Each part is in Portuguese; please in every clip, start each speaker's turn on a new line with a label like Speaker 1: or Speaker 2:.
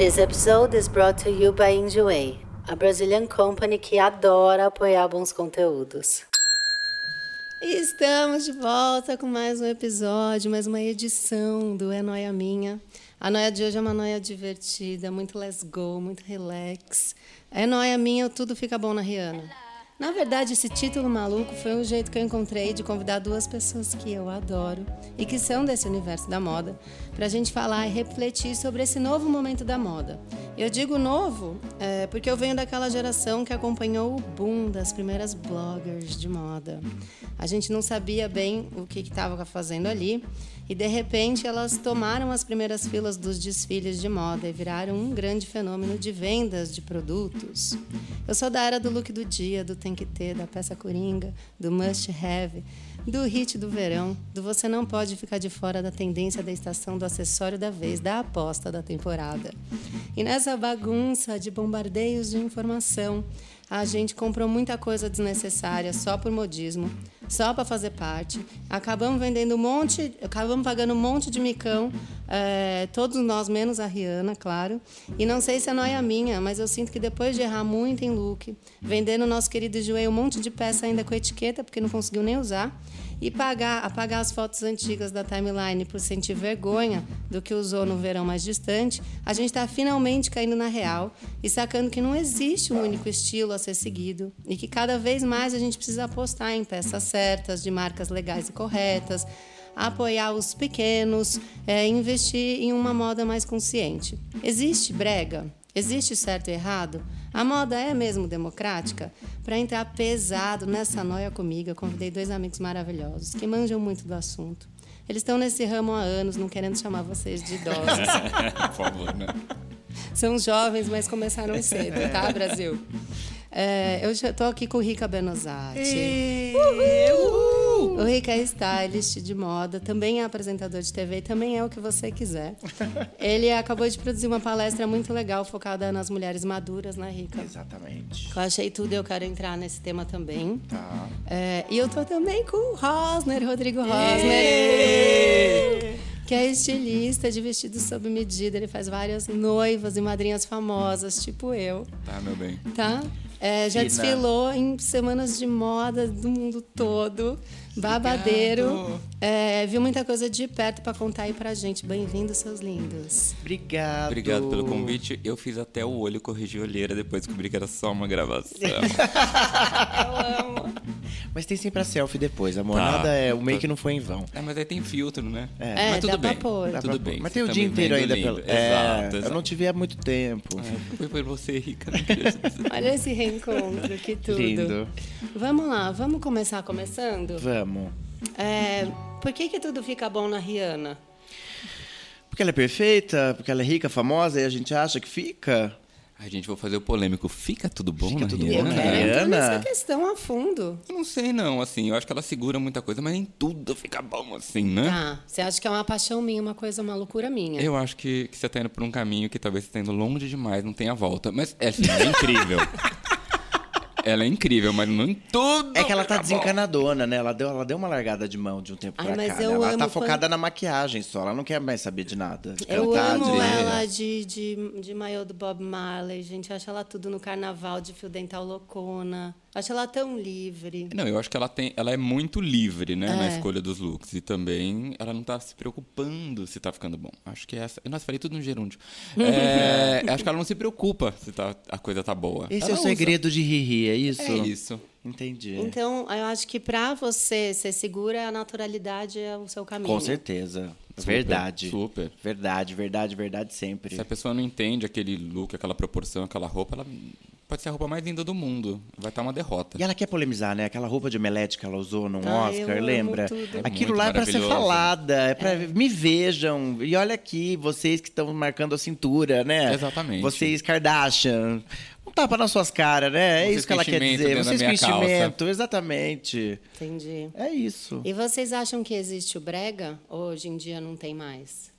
Speaker 1: This episode is brought to you by Enjoy, a Brazilian company que adora apoiar bons conteúdos. Estamos de volta com mais um episódio, mais uma edição do É Noia Minha. A noia de hoje é uma noia divertida, muito let's go, muito relax. É noia minha, tudo fica bom na Rihanna. Na verdade, esse título maluco foi um jeito que eu encontrei de convidar duas pessoas que eu adoro e que são desse universo da moda, para a gente falar e refletir sobre esse novo momento da moda. Eu digo novo é, porque eu venho daquela geração que acompanhou o boom das primeiras bloggers de moda. A gente não sabia bem o que estava fazendo ali e de repente elas tomaram as primeiras filas dos desfiles de moda e viraram um grande fenômeno de vendas de produtos. Eu sou da era do look do dia, do tem que ter, da peça coringa, do must have, do hit do verão, do você não pode ficar de fora da tendência da estação, do acessório da vez, da aposta da temporada. E nessa bagunça de bombardeios de informação, a gente comprou muita coisa desnecessária só por modismo, só para fazer parte. Acabamos vendendo um monte, acabamos pagando um monte de micão, é, todos nós, menos a Rihanna, claro. E não sei se é noia minha, mas eu sinto que depois de errar muito em look, vendendo o nosso querido joelho um monte de peça ainda com etiqueta, porque não conseguiu nem usar, e pagar, apagar as fotos antigas da timeline por sentir vergonha do que usou no verão mais distante, a gente está finalmente caindo na real e sacando que não existe um único estilo a ser seguido e que cada vez mais a gente precisa apostar em peças certas, de marcas legais e corretas, apoiar os pequenos, é, investir em uma moda mais consciente. Existe brega? Existe certo e errado? A moda é mesmo democrática? Para entrar pesado nessa noia comigo, eu convidei dois amigos maravilhosos que manjam muito do assunto. Eles estão nesse ramo há anos, não querendo chamar vocês de idosos.
Speaker 2: Por favor, né?
Speaker 1: São jovens, mas começaram cedo, tá, Brasil? É, eu estou aqui com o Rica Benozati. O Rica é stylist de moda, também é apresentador de TV, também é o que você quiser. Ele acabou de produzir uma palestra muito legal focada nas mulheres maduras, né, Rica?
Speaker 3: Exatamente.
Speaker 1: Eu achei tudo, eu quero entrar nesse tema também.
Speaker 3: Tá.
Speaker 1: É, e eu tô também com o Rosner, Rodrigo Rosner. Que é estilista de vestidos sob medida. Ele faz várias noivas e madrinhas famosas, tipo eu.
Speaker 2: Tá, meu bem.
Speaker 1: Tá? É, já
Speaker 3: Fina.
Speaker 1: desfilou em semanas de moda do mundo todo. Babadeiro. É, viu muita coisa de perto para contar aí pra gente. Bem-vindos, seus lindos.
Speaker 3: Obrigado.
Speaker 2: Obrigado pelo convite. Eu fiz até o olho corrigir a olheira depois descobri que era só uma gravação.
Speaker 1: Eu amo.
Speaker 3: Mas tem sempre a selfie depois, amor.
Speaker 2: Tá.
Speaker 3: Nada é. O make não foi em vão.
Speaker 2: é, mas aí tem filtro, né?
Speaker 1: É,
Speaker 2: mas tudo
Speaker 1: dá pra
Speaker 2: bem. Tudo
Speaker 3: pra-
Speaker 2: bem.
Speaker 3: Mas tem o
Speaker 2: tá
Speaker 3: dia inteiro ainda. Pelo... É,
Speaker 2: Exato,
Speaker 3: Eu
Speaker 2: exato.
Speaker 3: não te vi há muito tempo.
Speaker 2: É, Foi por você, Rica.
Speaker 1: Olha esse reencontro, que tudo.
Speaker 3: Lindo.
Speaker 1: Vamos lá, vamos começar começando?
Speaker 3: Vamos.
Speaker 1: É, por que, que tudo fica bom na Rihanna?
Speaker 3: Porque ela é perfeita, porque ela é rica, famosa, e a gente acha que fica.
Speaker 2: Ai, gente, vou fazer o polêmico. Fica tudo bom
Speaker 3: Fica
Speaker 2: na
Speaker 3: tudo bom
Speaker 2: Rihanna?
Speaker 3: na
Speaker 1: Quero entrar
Speaker 3: Rihanna?
Speaker 1: nessa questão a fundo.
Speaker 2: Eu não sei, não. Assim, eu acho que ela segura muita coisa, mas nem tudo fica bom assim, né?
Speaker 1: Tá, você acha que é uma paixão minha, uma coisa, uma loucura minha?
Speaker 2: Eu acho que, que você tá indo por um caminho que talvez você tá indo longe demais, não tenha volta. Mas é, assim, é incrível. ela é incrível, mas não em tudo.
Speaker 3: É que ela tá desencanadona, né? Ela deu, ela deu uma largada de mão de um tempo
Speaker 1: Ai,
Speaker 3: pra
Speaker 1: mas
Speaker 3: cá. né?
Speaker 1: eu
Speaker 3: Ela
Speaker 1: amo
Speaker 3: tá
Speaker 1: quando-
Speaker 3: focada na maquiagem só. Ela não quer mais saber de nada. De
Speaker 1: Eu
Speaker 3: cantar,
Speaker 1: amo
Speaker 3: de...
Speaker 1: ela de, de, de maiô do Bob Marley, gente. Acho ela tudo no carnaval, de fio dental loucona. Acho ela tão livre.
Speaker 2: Não, eu acho que ela tem, ela é muito livre, né, na
Speaker 1: É.
Speaker 2: escolha dos looks e também ela não tá se preocupando se tá ficando bom. Acho que essa, nossa, falei tudo no gerúndio. É, acho que ela não se preocupa se tá, a coisa tá boa.
Speaker 3: Esse
Speaker 2: Ela
Speaker 3: é o
Speaker 2: usa.
Speaker 3: segredo de Riri, é isso?
Speaker 2: É isso.
Speaker 3: Entendi.
Speaker 1: Então, eu acho que pra você ser segura, a naturalidade é o seu caminho.
Speaker 3: Com certeza.
Speaker 2: Super,
Speaker 3: verdade.
Speaker 2: super.
Speaker 3: Verdade, verdade, verdade sempre.
Speaker 2: Se a pessoa não entende aquele look, aquela proporção, aquela roupa, ela pode ser a roupa mais linda do mundo. Vai estar uma derrota.
Speaker 3: E ela quer polemizar, né? Aquela roupa de omelete que ela usou num
Speaker 1: Ah, eu
Speaker 3: Oscar,
Speaker 1: amo
Speaker 3: lembra?
Speaker 1: tudo. É
Speaker 3: Aquilo lá é pra ser falada, é pra... Me vejam, e olha aqui, vocês que estão marcando a cintura, né?
Speaker 2: Exatamente.
Speaker 3: Vocês Kardashian. Um tapa nas suas caras, né? É isso que ela quer dizer. Vocês com enchimento, exatamente.
Speaker 1: Entendi.
Speaker 3: É isso.
Speaker 1: E vocês acham que existe o brega? Ou hoje em dia não tem mais?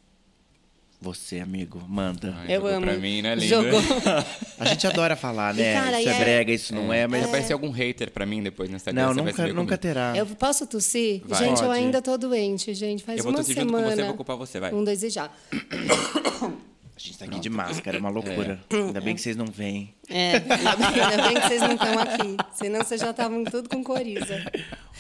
Speaker 3: Você, amigo, manda.
Speaker 2: Ai,
Speaker 1: Eu
Speaker 2: jogou
Speaker 1: amo.
Speaker 2: pra mim, né, linda?
Speaker 1: Jogou.
Speaker 3: A gente adora falar, né?
Speaker 1: cara,
Speaker 3: isso é
Speaker 1: é-
Speaker 3: brega, isso não é, mas.
Speaker 2: Vai aparecer algum hater pra mim depois no Instagram.
Speaker 3: Não, nunca, nunca
Speaker 2: comigo.
Speaker 3: terá.
Speaker 1: Eu posso tossir?
Speaker 2: Vai.
Speaker 1: Gente, eu
Speaker 3: Pode.
Speaker 1: ainda tô doente, gente. Faz
Speaker 2: Eu vou
Speaker 1: uma
Speaker 2: tossir junto com
Speaker 1: semana.
Speaker 2: você, vou culpar você, vai.
Speaker 1: Um, dois e já.
Speaker 3: A gente tá aqui de máscara, é uma loucura. Ainda bem que vocês não vêm.
Speaker 1: É, ainda bem, ainda bem que vocês não estão aqui. Senão vocês já estavam tudo com coriza.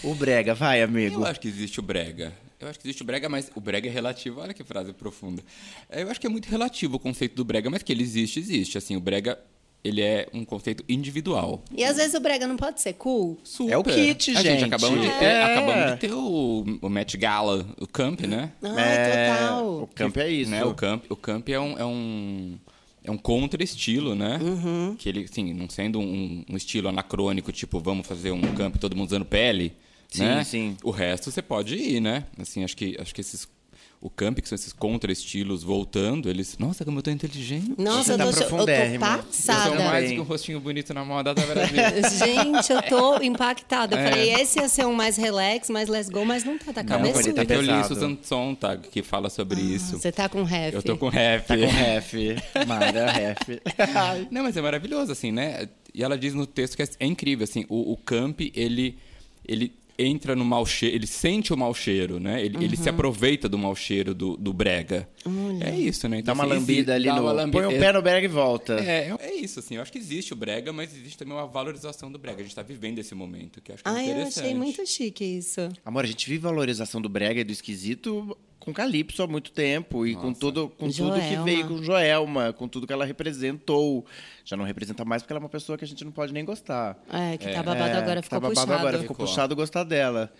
Speaker 3: O brega, vai, amigo.
Speaker 2: Eu acho que existe o brega. Eu acho que existe o brega, mas o brega é relativo. Olha que frase profunda. Eu acho que é muito relativo o conceito do brega, mas que ele existe, existe. Assim, o brega, ele é um conceito individual.
Speaker 1: E às vezes o brega não pode ser cool?
Speaker 2: Super.
Speaker 3: É o kit,
Speaker 2: A
Speaker 3: gente.
Speaker 2: acabamos, de ter,
Speaker 3: É.
Speaker 2: acabamos de ter o, o Met Gala, o Camp, né?
Speaker 1: Ai,
Speaker 3: É,
Speaker 1: total.
Speaker 3: O campo é isso.
Speaker 2: Né? O Camp, o camp é um... É um é um contra-estilo, né?
Speaker 1: Uhum.
Speaker 2: Que ele, assim, não sendo um, um estilo anacrônico, tipo, vamos fazer um camp todo mundo usando pele,
Speaker 3: Sim,
Speaker 2: né?
Speaker 3: sim.
Speaker 2: O resto você pode ir, né? Assim, acho que, acho que esses... O camp, que são esses contra-estilos voltando, eles... Nossa, como eu tô inteligente.
Speaker 1: Nossa,
Speaker 3: Você
Speaker 1: eu
Speaker 3: tá
Speaker 1: tô, eu tô
Speaker 3: profundérrima.
Speaker 2: Eu
Speaker 1: passada.
Speaker 2: sou mais que um rostinho bonito na moda da Brasil.
Speaker 1: Gente, eu tô impactada. Eu
Speaker 2: É.
Speaker 1: falei, esse ia ser um mais relax, mais let's go, mas não tá, tá
Speaker 3: Não,
Speaker 1: cabeçudo.
Speaker 3: ele tá
Speaker 2: É que eu li
Speaker 3: pesado.
Speaker 2: Susan Sontag, que fala sobre isso.
Speaker 1: Você tá com ref.
Speaker 2: Eu tô com rap.
Speaker 3: Tá com ref. Mara, ref.
Speaker 2: Não, mas é maravilhoso, assim, né? E ela diz no texto que é, é incrível, assim, o, o Camp, ele, ele entra no mau cheiro, ele sente o mau cheiro, né? Ele, ele se
Speaker 3: Uhum.
Speaker 2: aproveita do mau cheiro do, do brega. É isso, né?
Speaker 3: Dá
Speaker 2: Então,
Speaker 3: uma
Speaker 2: assim,
Speaker 3: lambida ali
Speaker 2: dá
Speaker 3: no.
Speaker 2: uma lambi-
Speaker 3: Põe o pé no brega e volta.
Speaker 2: É, é isso, assim. Eu acho que existe o brega, mas existe também uma valorização do brega. A gente tá vivendo esse momento, que eu acho que é
Speaker 1: Ai, eu
Speaker 2: interessante.
Speaker 1: achei muito chique isso.
Speaker 3: Amor, a gente vive valorização do brega e do esquisito com Calypso há muito tempo. E com, tudo, com tudo que
Speaker 1: Joelma.
Speaker 3: veio com Joelma, com tudo que ela representou. Já não representa mais porque ela é uma pessoa que a gente não pode nem gostar.
Speaker 1: É, que tá babado agora,
Speaker 3: É,
Speaker 1: ficou
Speaker 3: tá babado
Speaker 1: puxado.
Speaker 3: agora, ficou
Speaker 2: Ficou.
Speaker 3: puxado gostar dela.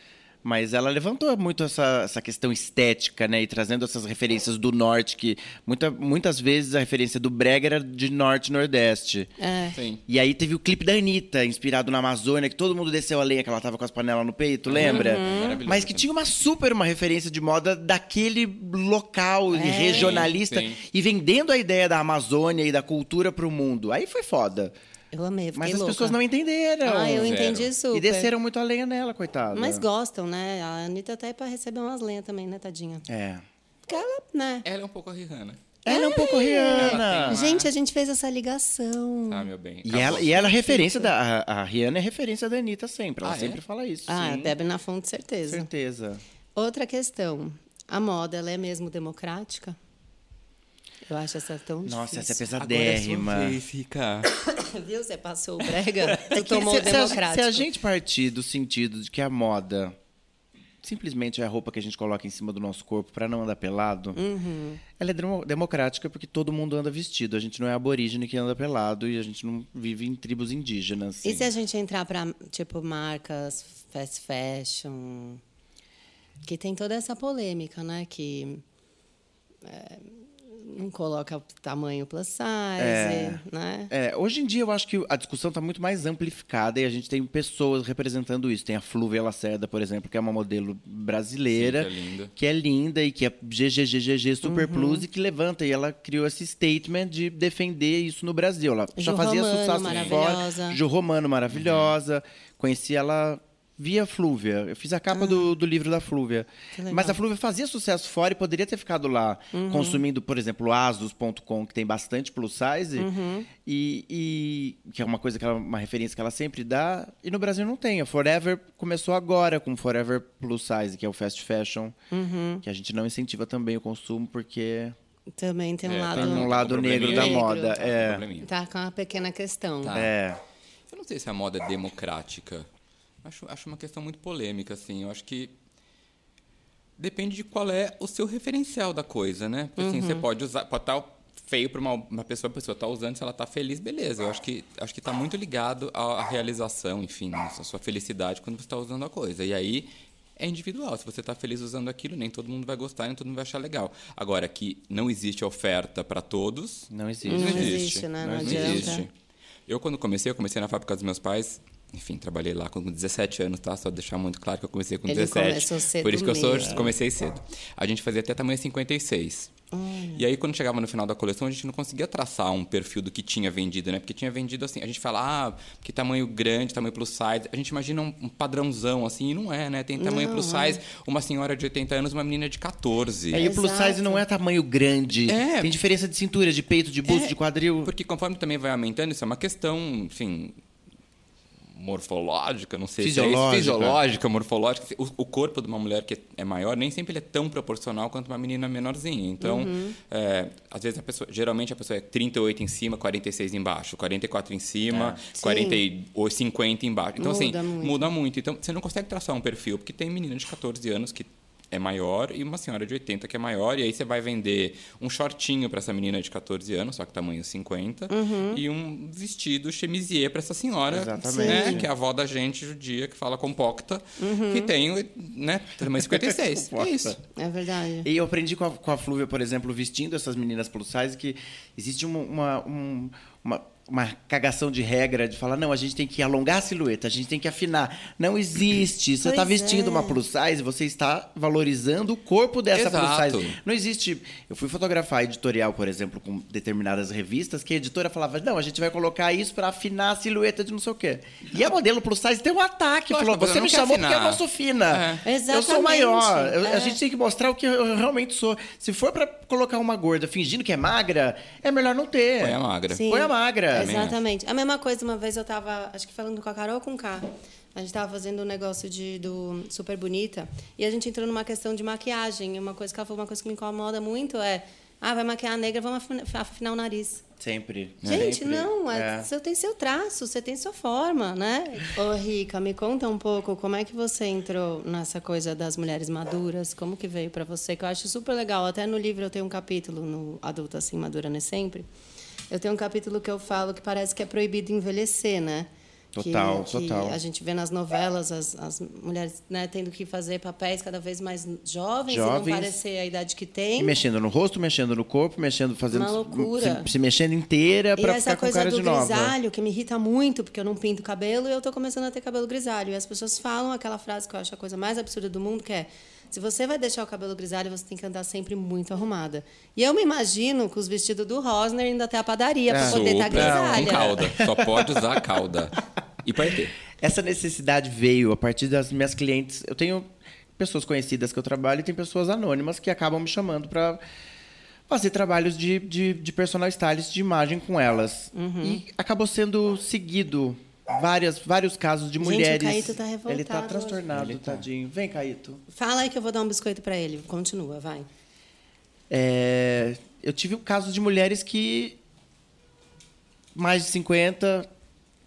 Speaker 3: Mas ela levantou muito essa, essa questão estética, né? E trazendo essas referências do norte, que muita, muitas vezes a referência do Brega era de norte e nordeste.
Speaker 1: É.
Speaker 2: Sim.
Speaker 3: E aí teve o clipe da Anitta, inspirado na Amazônia, que todo mundo desceu a lenha, que ela tava com as panelas no peito, lembra?
Speaker 2: Maravilhoso,
Speaker 3: Mas que tinha uma super uma referência de moda daquele local e regionalista
Speaker 2: sim.
Speaker 3: e vendendo a ideia da Amazônia e da cultura pro mundo. Aí foi foda.
Speaker 1: Eu amei, eu
Speaker 3: Mas as
Speaker 1: louca.
Speaker 3: pessoas não entenderam.
Speaker 1: Ah, eu
Speaker 2: Zero.
Speaker 1: entendi super.
Speaker 3: E desceram muito a lenha nela, coitada.
Speaker 1: Mas gostam, né? A Anitta tá aí pra receber umas lenhas também, né, tadinha?
Speaker 3: É.
Speaker 1: Porque ela, né?
Speaker 2: Ela é um pouco a Rihanna.
Speaker 3: Ela é um pouco Rihanna.
Speaker 2: tem-
Speaker 1: Gente, a gente fez essa ligação.
Speaker 2: Tá, meu bem.
Speaker 3: E ela, e ela é referência da. A, a Rihanna é referência da Anitta sempre. Ela
Speaker 2: Ah, é?
Speaker 3: sempre fala isso.
Speaker 1: Ah,
Speaker 3: sim.
Speaker 1: bebe na fonte, certeza.
Speaker 3: certeza.
Speaker 1: Outra questão. A moda, ela é mesmo democrática? Eu acho essa tão
Speaker 3: Nossa, essa é
Speaker 1: difícil.
Speaker 3: pesadérrima.
Speaker 2: Agora é sua vez, Rica.
Speaker 1: Viu? Você passou o brega, tu
Speaker 3: É que
Speaker 1: tomou
Speaker 3: se,
Speaker 1: o
Speaker 3: se a,
Speaker 1: democrático.
Speaker 3: se a gente partir do sentido de que a moda simplesmente é a roupa que a gente coloca em cima do nosso corpo para não andar pelado,
Speaker 1: Uhum.
Speaker 3: ela é demo- democrática porque todo mundo anda vestido. A gente não é aborígene que anda pelado e a gente não vive em tribos indígenas.
Speaker 1: E se a gente entrar para tipo marcas fast fashion, que tem toda essa polêmica, né? Que é, não coloca o tamanho plus size,
Speaker 3: É.
Speaker 1: né?
Speaker 3: É, hoje em dia eu acho que a discussão está muito mais amplificada e a gente tem pessoas representando isso. Tem a Flúvia Lacerda, por exemplo, que é uma modelo brasileira,
Speaker 2: Sim, que é linda.
Speaker 3: que é linda e que é GGGGG Super
Speaker 1: Uhum.
Speaker 3: Plus e que levanta. E ela criou esse statement de defender isso no Brasil. Ela já
Speaker 1: Ju
Speaker 3: fazia
Speaker 1: Romano,
Speaker 3: sucesso
Speaker 1: maravilhosa.
Speaker 3: fora. Ju Romano, maravilhosa. Conheci ela via Flúvia. Eu fiz a capa do, do livro da Flúvia.
Speaker 1: Ah. Uhum.
Speaker 3: Mas a Flúvia fazia sucesso fora e poderia ter ficado lá consumindo, por exemplo, o asus.com, que tem bastante plus size,
Speaker 1: Uhum.
Speaker 3: e, e- que é uma coisa que ela, uma referência que ela sempre dá, e no Brasil não tem. A Forever começou agora com Forever Plus Size, que é o fast fashion,
Speaker 1: Uhum.
Speaker 3: que a gente não incentiva também o consumo porque
Speaker 1: Também tem um
Speaker 2: É,
Speaker 1: lado.
Speaker 3: tem um
Speaker 2: Tá
Speaker 3: lado
Speaker 2: com
Speaker 3: negro da moda.
Speaker 2: Tá com
Speaker 3: É.
Speaker 1: Tá com uma pequena questão.
Speaker 2: Tá.
Speaker 3: é.
Speaker 2: Eu não sei se a moda é democrática. Acho, acho uma questão muito polêmica, assim. Eu acho que depende de qual é o seu referencial da coisa, né? Porque, assim, você pode usar, pode estar feio para uma, uma pessoa, a pessoa tá usando, se ela tá feliz, beleza. Eu acho que acho que tá muito ligado à, realização, enfim, à sua felicidade quando você está usando a coisa. E aí é individual. Se você está feliz usando aquilo, nem todo mundo vai gostar, nem todo mundo vai achar legal. Agora que não existe oferta para todos,
Speaker 3: Não existe.
Speaker 1: Não existe, né? Não adianta.
Speaker 2: Eu, quando comecei, eu comecei na fábrica dos meus pais. Enfim, trabalhei lá com 17 anos, tá? Só deixar muito claro que eu comecei com
Speaker 1: Ele
Speaker 2: 17.
Speaker 1: começou cedo
Speaker 2: Por isso que eu sou, comecei cedo. A gente fazia até tamanho 56. E aí, quando chegava no final da coleção, a gente não conseguia traçar um perfil do que tinha vendido, né? Porque tinha vendido assim. A gente fala, ah, que tamanho grande, tamanho plus size. A gente imagina um, padrãozão assim, e não é, né? Tem tamanho
Speaker 1: Não,
Speaker 2: plus
Speaker 1: é.
Speaker 2: size, uma senhora de 80 anos, uma menina de 14.
Speaker 3: É, e o plus size não é tamanho grande.
Speaker 2: É.
Speaker 3: Tem diferença de cintura, de peito, de busto,
Speaker 2: É,
Speaker 3: de quadril.
Speaker 2: Porque conforme também vai aumentando, isso é uma questão, enfim, morfológica, não sei se é
Speaker 3: Fisiológica.
Speaker 2: isso, fisiológica, morfológica. O, o corpo de uma mulher que é maior nem sempre ele é tão proporcional quanto uma menina menorzinha. Então,
Speaker 1: Uhum.
Speaker 2: é, às vezes a pessoa, geralmente a pessoa é 38 em cima, 46 embaixo, 44 em cima,
Speaker 1: Sim.
Speaker 2: 40 ou 50 embaixo. Então,
Speaker 1: Muda
Speaker 2: assim,
Speaker 1: muito.
Speaker 2: muda muito. Então, você não consegue traçar um perfil, porque tem menina de 14 anos que é maior e uma senhora de 80 que é maior, e aí você vai vender um shortinho para essa menina de 14 anos, só que tamanho 50,
Speaker 1: Uhum.
Speaker 2: e um vestido chemisier para essa senhora,
Speaker 3: Exatamente.
Speaker 2: né, que é a avó da gente judia que fala compocta,
Speaker 1: Uhum.
Speaker 2: que tem, né, tamanho 56. é isso.
Speaker 1: É verdade.
Speaker 3: E eu aprendi com a, com a Flúvia, por exemplo, vestindo essas meninas plus size, que existe uma, uma, um- uma, uma cagação de regra de falar, não, a gente tem que alongar a silhueta, a gente tem que afinar. Não existe. Você está vestindo
Speaker 1: é.
Speaker 3: uma plus size, você está valorizando o corpo dessa
Speaker 2: Exato.
Speaker 3: plus size. Não existe. Eu fui fotografar editorial, por exemplo, com determinadas revistas, que a editora falava, não, a gente vai colocar isso para afinar a silhueta de não sei o quê. E a modelo plus size tem um ataque,
Speaker 2: Lógico,
Speaker 3: falou, você me chamou porque eu
Speaker 2: afinar."
Speaker 3: não sou fina.
Speaker 2: É.
Speaker 3: Eu sou maior.
Speaker 1: É.
Speaker 3: A gente tem que mostrar o que eu realmente sou. Se for pra colocar uma gorda fingindo que é magra, é melhor não ter.
Speaker 2: Põe a magra.
Speaker 1: Sim.
Speaker 3: Põe a magra.
Speaker 2: Também
Speaker 1: Exatamente. A mesma coisa, uma vez eu tava, acho que falando com a Carol ou com o K. A gente tava fazendo um negócio de, do Super Bonita e a gente entrou numa questão de maquiagem. E Uma coisa que ela falou, uma coisa que me incomoda muito é: ah, vai maquiar a negra, vamos afina- afinar o nariz.
Speaker 3: Sempre.
Speaker 1: Gente,
Speaker 3: Sempre.
Speaker 1: não, é,
Speaker 3: É.
Speaker 1: você tem seu traço, você tem sua forma, né? Ô, Rica, me conta um pouco como é que você entrou nessa coisa das mulheres maduras, como que veio para você, que eu acho super legal. Até no livro eu tenho um capítulo, no Adulta Assim, Madura Nem Sempre, eu tenho um capítulo que eu falo que parece que é proibido envelhecer, né?
Speaker 3: Total,
Speaker 1: que,
Speaker 3: total.
Speaker 1: Que a gente vê nas novelas as, as mulheres né, tendo que fazer papéis cada vez mais jovens, e não
Speaker 3: Jovens.
Speaker 1: parecer a idade que
Speaker 3: E
Speaker 1: tem.
Speaker 3: mexendo no rosto, mexendo no corpo, mexendo, fazendo.
Speaker 1: Uma loucura.
Speaker 3: Se, se mexendo inteira
Speaker 1: E essa
Speaker 3: ficar com
Speaker 1: coisa
Speaker 3: cara
Speaker 1: do
Speaker 3: de nova.
Speaker 1: grisalho, que me irrita muito, porque eu não pinto cabelo e eu tô começando a ter cabelo grisalho. E as pessoas falam aquela frase que eu acho a coisa mais absurda do mundo, que é se você vai deixar o cabelo grisalho, você tem que andar sempre muito arrumada. E eu me imagino com os vestidos do Rosner indo até a padaria para
Speaker 3: É.
Speaker 1: poder estar
Speaker 2: Super, com
Speaker 1: grisalha.
Speaker 2: cauda. Só pode usar cauda. E paetê.
Speaker 3: Essa necessidade veio a partir das minhas clientes. Eu tenho pessoas conhecidas que eu trabalho e tem pessoas anônimas que acabam me chamando para fazer trabalhos de, de, de personal stylist de imagem com elas.
Speaker 1: Uhum.
Speaker 3: E acabou sendo seguido várias, vários casos de
Speaker 1: Gente,
Speaker 3: mulheres.
Speaker 1: o Caíto tá revoltado
Speaker 3: Ele tá transtornado,
Speaker 2: Ele tá.
Speaker 3: tadinho. Vem, Caíto.
Speaker 1: Fala aí que eu vou dar um biscoito para ele. Continua, vai.
Speaker 3: É, eu tive casos de mulheres que mais de 50,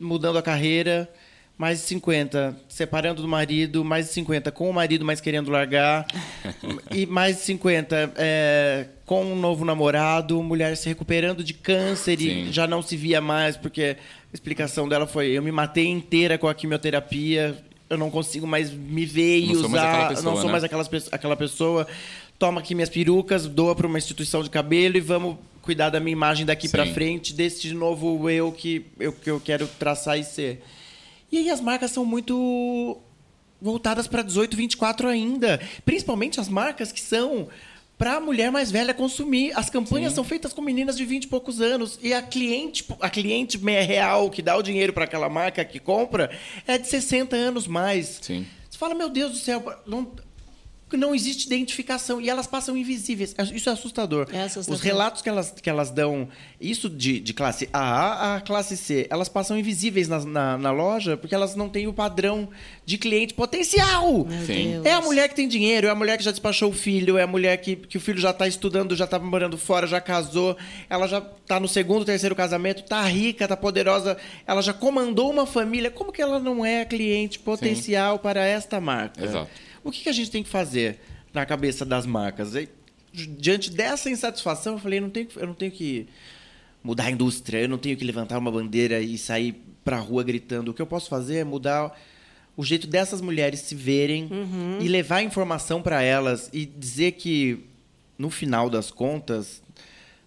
Speaker 3: mudando a carreira, mais de 50, separando do marido, mais de 50 com o marido, mas querendo largar, e mais de 50 é, com um novo namorado, mulher se recuperando de câncer e
Speaker 2: Sim.
Speaker 3: já não se via mais, porque a explicação dela foi: eu me matei inteira com a quimioterapia, eu não consigo mais me ver e
Speaker 2: Não
Speaker 3: usar,
Speaker 2: aquela pessoa,
Speaker 3: não sou
Speaker 2: né?
Speaker 3: mais aquelas, pe- aquela pessoa. Toma aqui minhas perucas, doa para uma instituição de cabelo e vamos cuidar da minha imagem daqui para frente, desse novo eu que, eu que eu quero traçar e ser. E aí as marcas são muito voltadas para 18, 24 ainda. Principalmente as marcas que são para a mulher mais velha consumir. As campanhas são feitas com meninas de 20 e poucos anos. E a cliente, a cliente real que dá o dinheiro para aquela marca que compra é de 60 anos mais.
Speaker 2: Sim.
Speaker 3: Você fala, meu Deus do céu, não, não existe identificação. E elas passam invisíveis. Isso é assustador.
Speaker 1: É assustador.
Speaker 3: Os relatos que elas, que elas dão, isso de, de classe A a classe C, elas passam invisíveis na, na, na loja porque elas não têm o padrão de cliente potencial.
Speaker 1: Meu
Speaker 2: Sim.
Speaker 1: Deus.
Speaker 3: É a mulher que tem dinheiro, é a mulher que já despachou o filho, é a mulher que, que o filho já está estudando, já está morando fora, já casou, ela já está no segundo, terceiro casamento, está rica, está poderosa, ela já comandou uma família. Como que ela não é cliente potencial para esta marca?
Speaker 2: Exato.
Speaker 3: O que, que a gente tem que fazer na cabeça das marcas? E, diante dessa insatisfação, eu falei, não tenho, que- eu não tenho que mudar a indústria, eu não tenho que levantar uma bandeira e sair para a rua gritando. O que eu posso fazer é mudar o jeito dessas mulheres se verem e levar informação para elas e dizer que, no final das contas,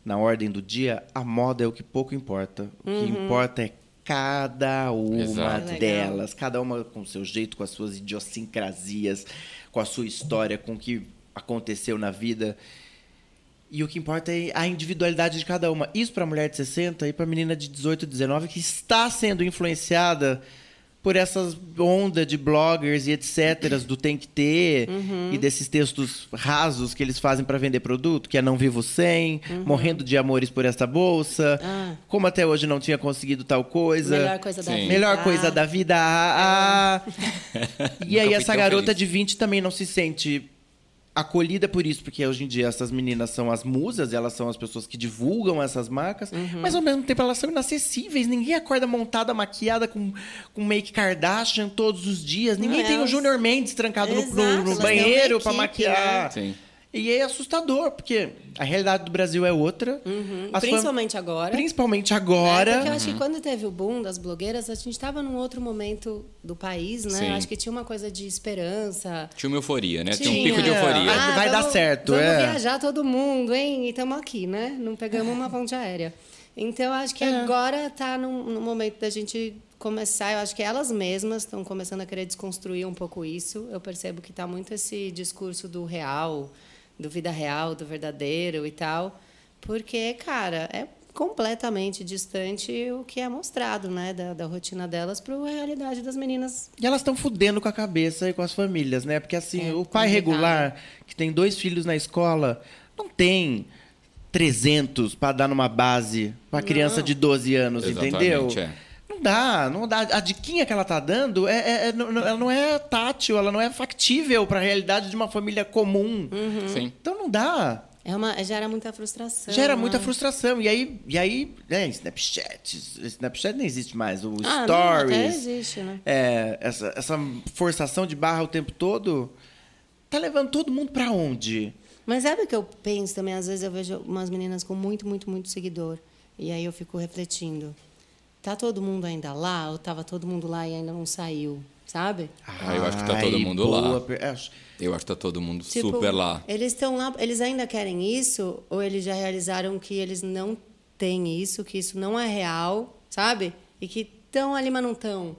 Speaker 3: na ordem do dia, a moda é o que pouco importa. O que importa é cada uma
Speaker 2: Exato.
Speaker 3: delas, cada uma com o seu jeito, com as suas idiosincrasias, com a sua história, com o que aconteceu na vida. E o que importa é a individualidade de cada uma. Isso para a mulher de 60 e para a menina de 18, 19 que está sendo influenciada por essas ondas de bloggers e etc. do tem que ter
Speaker 1: Uhum.
Speaker 3: e desses textos rasos que eles fazem para vender produto, que é não vivo sem, morrendo de amores por essa bolsa,
Speaker 1: Uhum. Ah.
Speaker 3: como até hoje não tinha conseguido tal coisa.
Speaker 1: Melhor coisa da
Speaker 2: Sim.
Speaker 1: vida.
Speaker 3: Melhor coisa da vida. ah, ah. e aí essa garota
Speaker 2: feliz.
Speaker 3: de 20 também não se sente acolhida por isso, porque hoje em dia essas meninas são as musas, elas são as pessoas que divulgam essas marcas,
Speaker 1: Uhum.
Speaker 3: mas ao mesmo tempo elas são inacessíveis. Ninguém acorda montada, maquiada com, com make Kardashian todos os dias. Ninguém
Speaker 1: Não,
Speaker 3: tem o
Speaker 1: elas-
Speaker 3: Junior Mendes trancado no-
Speaker 1: Exato,
Speaker 3: no, no banheiro pra
Speaker 1: equipe,
Speaker 3: maquiar.
Speaker 2: Sim.
Speaker 3: E é assustador, porque a realidade do Brasil é outra.
Speaker 1: Uhum.
Speaker 3: As fam-
Speaker 1: Principalmente agora.
Speaker 3: Principalmente
Speaker 1: É,
Speaker 3: agora.
Speaker 1: porque eu acho que quando teve o boom das blogueiras, a gente estava num outro momento do país, né?
Speaker 2: Sim.
Speaker 1: Acho que tinha uma coisa de esperança.
Speaker 2: Tinha uma euforia, né? Tinha um
Speaker 1: Tinha.
Speaker 2: pico de euforia.
Speaker 3: Ah, vai dar certo,
Speaker 1: vamos
Speaker 3: é.
Speaker 1: viajar todo mundo, hein? E estamos aqui, né? Não pegamos uma ponte aérea. Então, acho que
Speaker 3: É.
Speaker 1: agora está no, no momento da gente começar. Eu acho que elas mesmas estão começando a querer desconstruir um pouco isso. Eu percebo que está muito esse discurso do real, do vida real, do verdadeiro e tal. Porque, cara, é completamente distante o que é mostrado, né? Da, da rotina delas para a realidade das meninas.
Speaker 3: E elas estão fudendo com a cabeça e com as famílias, né? Porque assim,
Speaker 1: É,
Speaker 3: o pai
Speaker 1: complicado.
Speaker 3: regular, que tem dois filhos na escola, não tem 300 para dar numa base para criança de 12 anos,
Speaker 2: Exatamente,
Speaker 3: entendeu?
Speaker 2: é.
Speaker 3: Não dá, não dá. A diquinha que ela tá dando, é, é- é- não- não- ela não é tátil, ela não é factível para a realidade de uma família comum.
Speaker 1: Uhum.
Speaker 2: Sim.
Speaker 3: Então não dá.
Speaker 1: É uma, gera muita frustração.
Speaker 3: Gera
Speaker 1: né?
Speaker 3: muita frustração. E aí, e aí né, Snapchat, Snapchat nem existe mais, o
Speaker 1: Ah, não,
Speaker 3: Stories.
Speaker 1: até existe, né?
Speaker 3: é, essa, essa forçação de barra o tempo todo tá levando todo mundo pra onde?
Speaker 1: Mas sabe o que eu penso também? Às vezes eu vejo umas meninas com muito, muito, muito seguidor. E aí eu fico refletindo. Tá todo mundo ainda lá? Ou tava todo mundo lá e ainda não saiu? Sabe?
Speaker 2: Ah, eu acho que tá todo
Speaker 3: Ai,
Speaker 2: mundo
Speaker 3: boa
Speaker 2: lá. Eu acho que tá todo mundo
Speaker 1: Tipo,
Speaker 2: super lá.
Speaker 1: Eles estão lá, eles ainda querem isso? Ou eles já realizaram que eles não têm isso, que isso não é real, sabe? E que estão ali, mas não estão?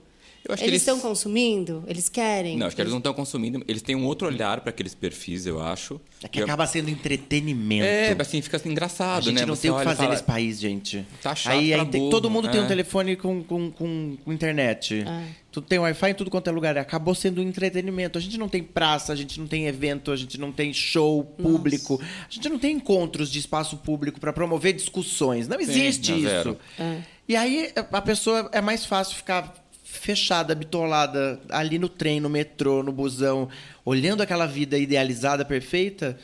Speaker 2: Eu acho
Speaker 1: eles
Speaker 2: que eles-
Speaker 1: estão consumindo? Eles querem?
Speaker 2: Não, acho que eles não estão consumindo. Eles têm um outro olhar para aqueles perfis, eu acho.
Speaker 3: É que acaba sendo entretenimento.
Speaker 2: É, assim, fica assim,
Speaker 3: a
Speaker 2: engraçado,
Speaker 3: gente
Speaker 2: né?
Speaker 3: não
Speaker 2: Você
Speaker 3: tem o que fazer
Speaker 2: fala,
Speaker 3: nesse país, gente.
Speaker 2: Tá chato
Speaker 3: aí, aí tem- todo mundo tem um
Speaker 2: é.
Speaker 3: telefone com, com, com, com internet.
Speaker 1: É.
Speaker 3: Tudo tem Wi-Fi em tudo quanto é lugar. Acabou sendo um entretenimento. A gente não tem praça, a gente não tem evento, a gente não tem show público. A gente não tem encontros de espaço público para promover discussões. Não existe
Speaker 2: não,
Speaker 3: isso.
Speaker 1: É.
Speaker 3: E aí a pessoa é mais fácil ficar fechada, bitolada ali no trem, no metrô, no busão, olhando aquela vida idealizada, perfeita.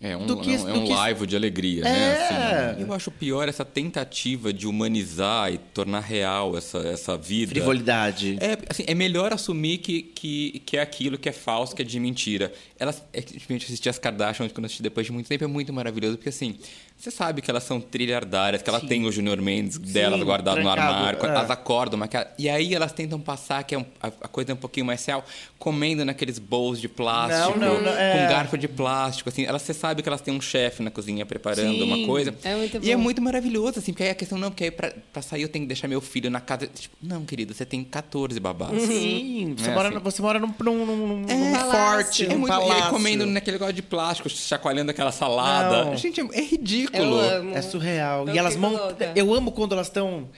Speaker 2: É um,
Speaker 3: que-
Speaker 2: é um, é um
Speaker 3: que-
Speaker 2: de alegria,
Speaker 3: É.
Speaker 2: né? Assim, eu acho pior essa tentativa de humanizar e tornar real essa, essa vida.
Speaker 3: Frivolidade.
Speaker 2: É, assim, é melhor assumir que, que, que é aquilo que é falso, que é de mentira. Elas, é, que, tipo, assistir as Kardashian quando assisti depois de muito tempo é muito maravilhoso, porque assim, você sabe que elas são trilhardárias, que ela tem o Junior Mendes delas guardado no
Speaker 3: trancado,
Speaker 2: armário,
Speaker 3: é.
Speaker 2: elas acordam, maquia- e aí elas tentam passar que é um- a, a coisa é um pouquinho mais real, comendo naqueles bowls de plástico,
Speaker 3: Não, não, não, é.
Speaker 2: com garfo de plástico, assim, elas, você sabe que elas têm um chefe na cozinha preparando
Speaker 1: Sim,
Speaker 2: uma coisa.
Speaker 1: é muito
Speaker 2: E é
Speaker 1: bom.
Speaker 2: muito maravilhoso, assim, porque aí a questão não, porque aí pra, pra sair eu tenho que deixar meu filho na casa. Tipo, não, querido, você tem 14 babás.
Speaker 3: Sim, você,
Speaker 2: É,
Speaker 3: mora,
Speaker 2: assim.
Speaker 3: no- você mora num, num, num, num
Speaker 1: palácio.
Speaker 3: forte,
Speaker 2: É
Speaker 3: num
Speaker 2: muito, e aí
Speaker 3: palácio.
Speaker 2: comendo naquele negócio de plástico, chacoalhando aquela salada.
Speaker 3: Não.
Speaker 2: Gente, é, é ridículo.
Speaker 1: Eu amo.
Speaker 3: É surreal.
Speaker 1: Eu
Speaker 3: e elas montam. Eu amo quando elas estão.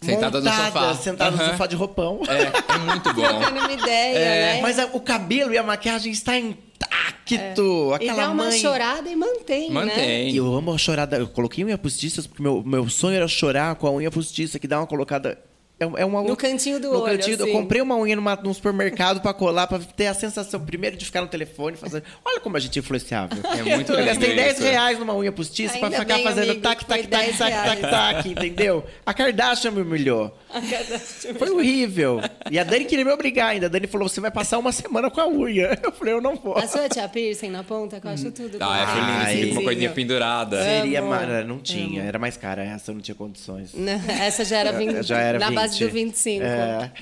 Speaker 2: Sentadas no sofá.
Speaker 3: Sentadas no
Speaker 2: Aham.
Speaker 3: sofá de roupão.
Speaker 2: É, é muito bom.
Speaker 1: Trocando uma ideia, né?
Speaker 3: Mas a- o cabelo e a maquiagem está intacto.
Speaker 1: e
Speaker 3: Aquela
Speaker 1: dá uma
Speaker 3: mãe.
Speaker 1: chorada e mantém, né?
Speaker 2: Mantém.
Speaker 3: E eu amo a chorada. Eu coloquei unha postiça porque meu, meu sonho era chorar com a unha postiça, que dá uma colocada. É, é uma,
Speaker 1: No cantinho do
Speaker 3: no
Speaker 1: olho,
Speaker 3: cantinho
Speaker 1: assim.
Speaker 3: Eu comprei uma unha numa, num supermercado pra colar, pra ter a sensação, primeiro, de ficar no telefone fazendo. Olha como a gente é influenciável.
Speaker 2: É muito
Speaker 3: Eu gastei 10
Speaker 2: isso.
Speaker 3: reais numa unha postiça pra ficar
Speaker 1: bem,
Speaker 3: fazendo
Speaker 1: amigo,
Speaker 3: tac, tac, tac,
Speaker 1: 10
Speaker 3: tac, tac, tac, entendeu? A Kardashian me humilhou. Foi horrível. E a Dani queria me obrigar ainda. A Dani falou: você vai passar uma semana com a unha. Eu falei, eu não vou.
Speaker 1: A sua tia piercing na ponta, que eu acho tudo.
Speaker 2: Ah, é assim, com uma coisinha pendurada.
Speaker 3: Seria não tinha, era mais cara essa, eu não tinha condições.
Speaker 1: Não, Essa já era, 20,
Speaker 3: Já era
Speaker 1: na
Speaker 3: 20.
Speaker 1: Base do 25.
Speaker 3: É.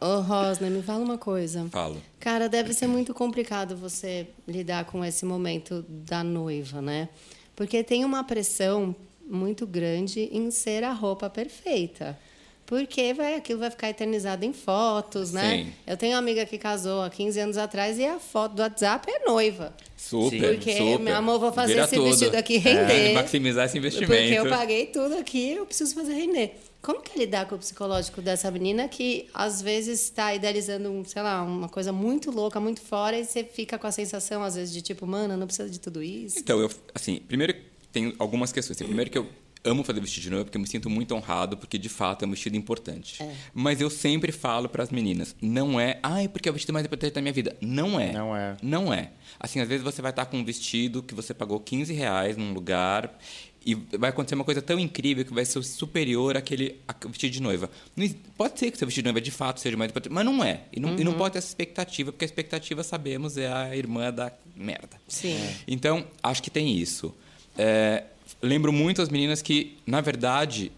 Speaker 1: Ô, Rosner, me fala uma coisa.
Speaker 2: Falo.
Speaker 1: Cara, deve ser muito complicado você lidar com esse momento da noiva, né? Porque tem uma pressão muito grande em ser a roupa perfeita. Porque vai, aquilo vai ficar eternizado em fotos, né?
Speaker 2: Sim.
Speaker 1: Eu tenho uma amiga que casou há 15 anos atrás e a foto do WhatsApp é noiva.
Speaker 2: Super,
Speaker 1: Porque,
Speaker 2: super.
Speaker 1: meu amor, vou fazer
Speaker 2: Vira
Speaker 1: esse
Speaker 2: tudo.
Speaker 1: vestido aqui
Speaker 2: É,
Speaker 1: render.
Speaker 2: maximizar esse investimento.
Speaker 1: Porque eu paguei tudo aqui, eu preciso fazer render. Como que é lidar com o psicológico dessa menina que às vezes está idealizando, um, sei lá, uma coisa muito louca, muito fora, e você fica com a sensação, às vezes, de tipo, mano, não precisa de tudo isso.
Speaker 2: Então, eu, assim, primeiro tem algumas questões. Assim, primeiro que eu amo fazer vestido de noiva porque eu me sinto muito honrado, porque de fato é um vestido importante.
Speaker 1: É.
Speaker 2: Mas eu sempre falo para as meninas, não é, ai, porque é o vestido mais importante da minha vida. Não é.
Speaker 3: Não é.
Speaker 2: Não é. Assim, às vezes você vai estar com um vestido que você pagou 15 reais num lugar e vai acontecer uma coisa tão incrível que vai ser superior àquele vestido de noiva. Pode ser que seu vestido de noiva de fato seja mais importante, mas não é. E não, e não pode ter essa expectativa, porque a expectativa, sabemos, é a irmã da merda.
Speaker 1: Sim.
Speaker 2: Então, acho que tem isso. É, lembro muito as meninas que, na verdade,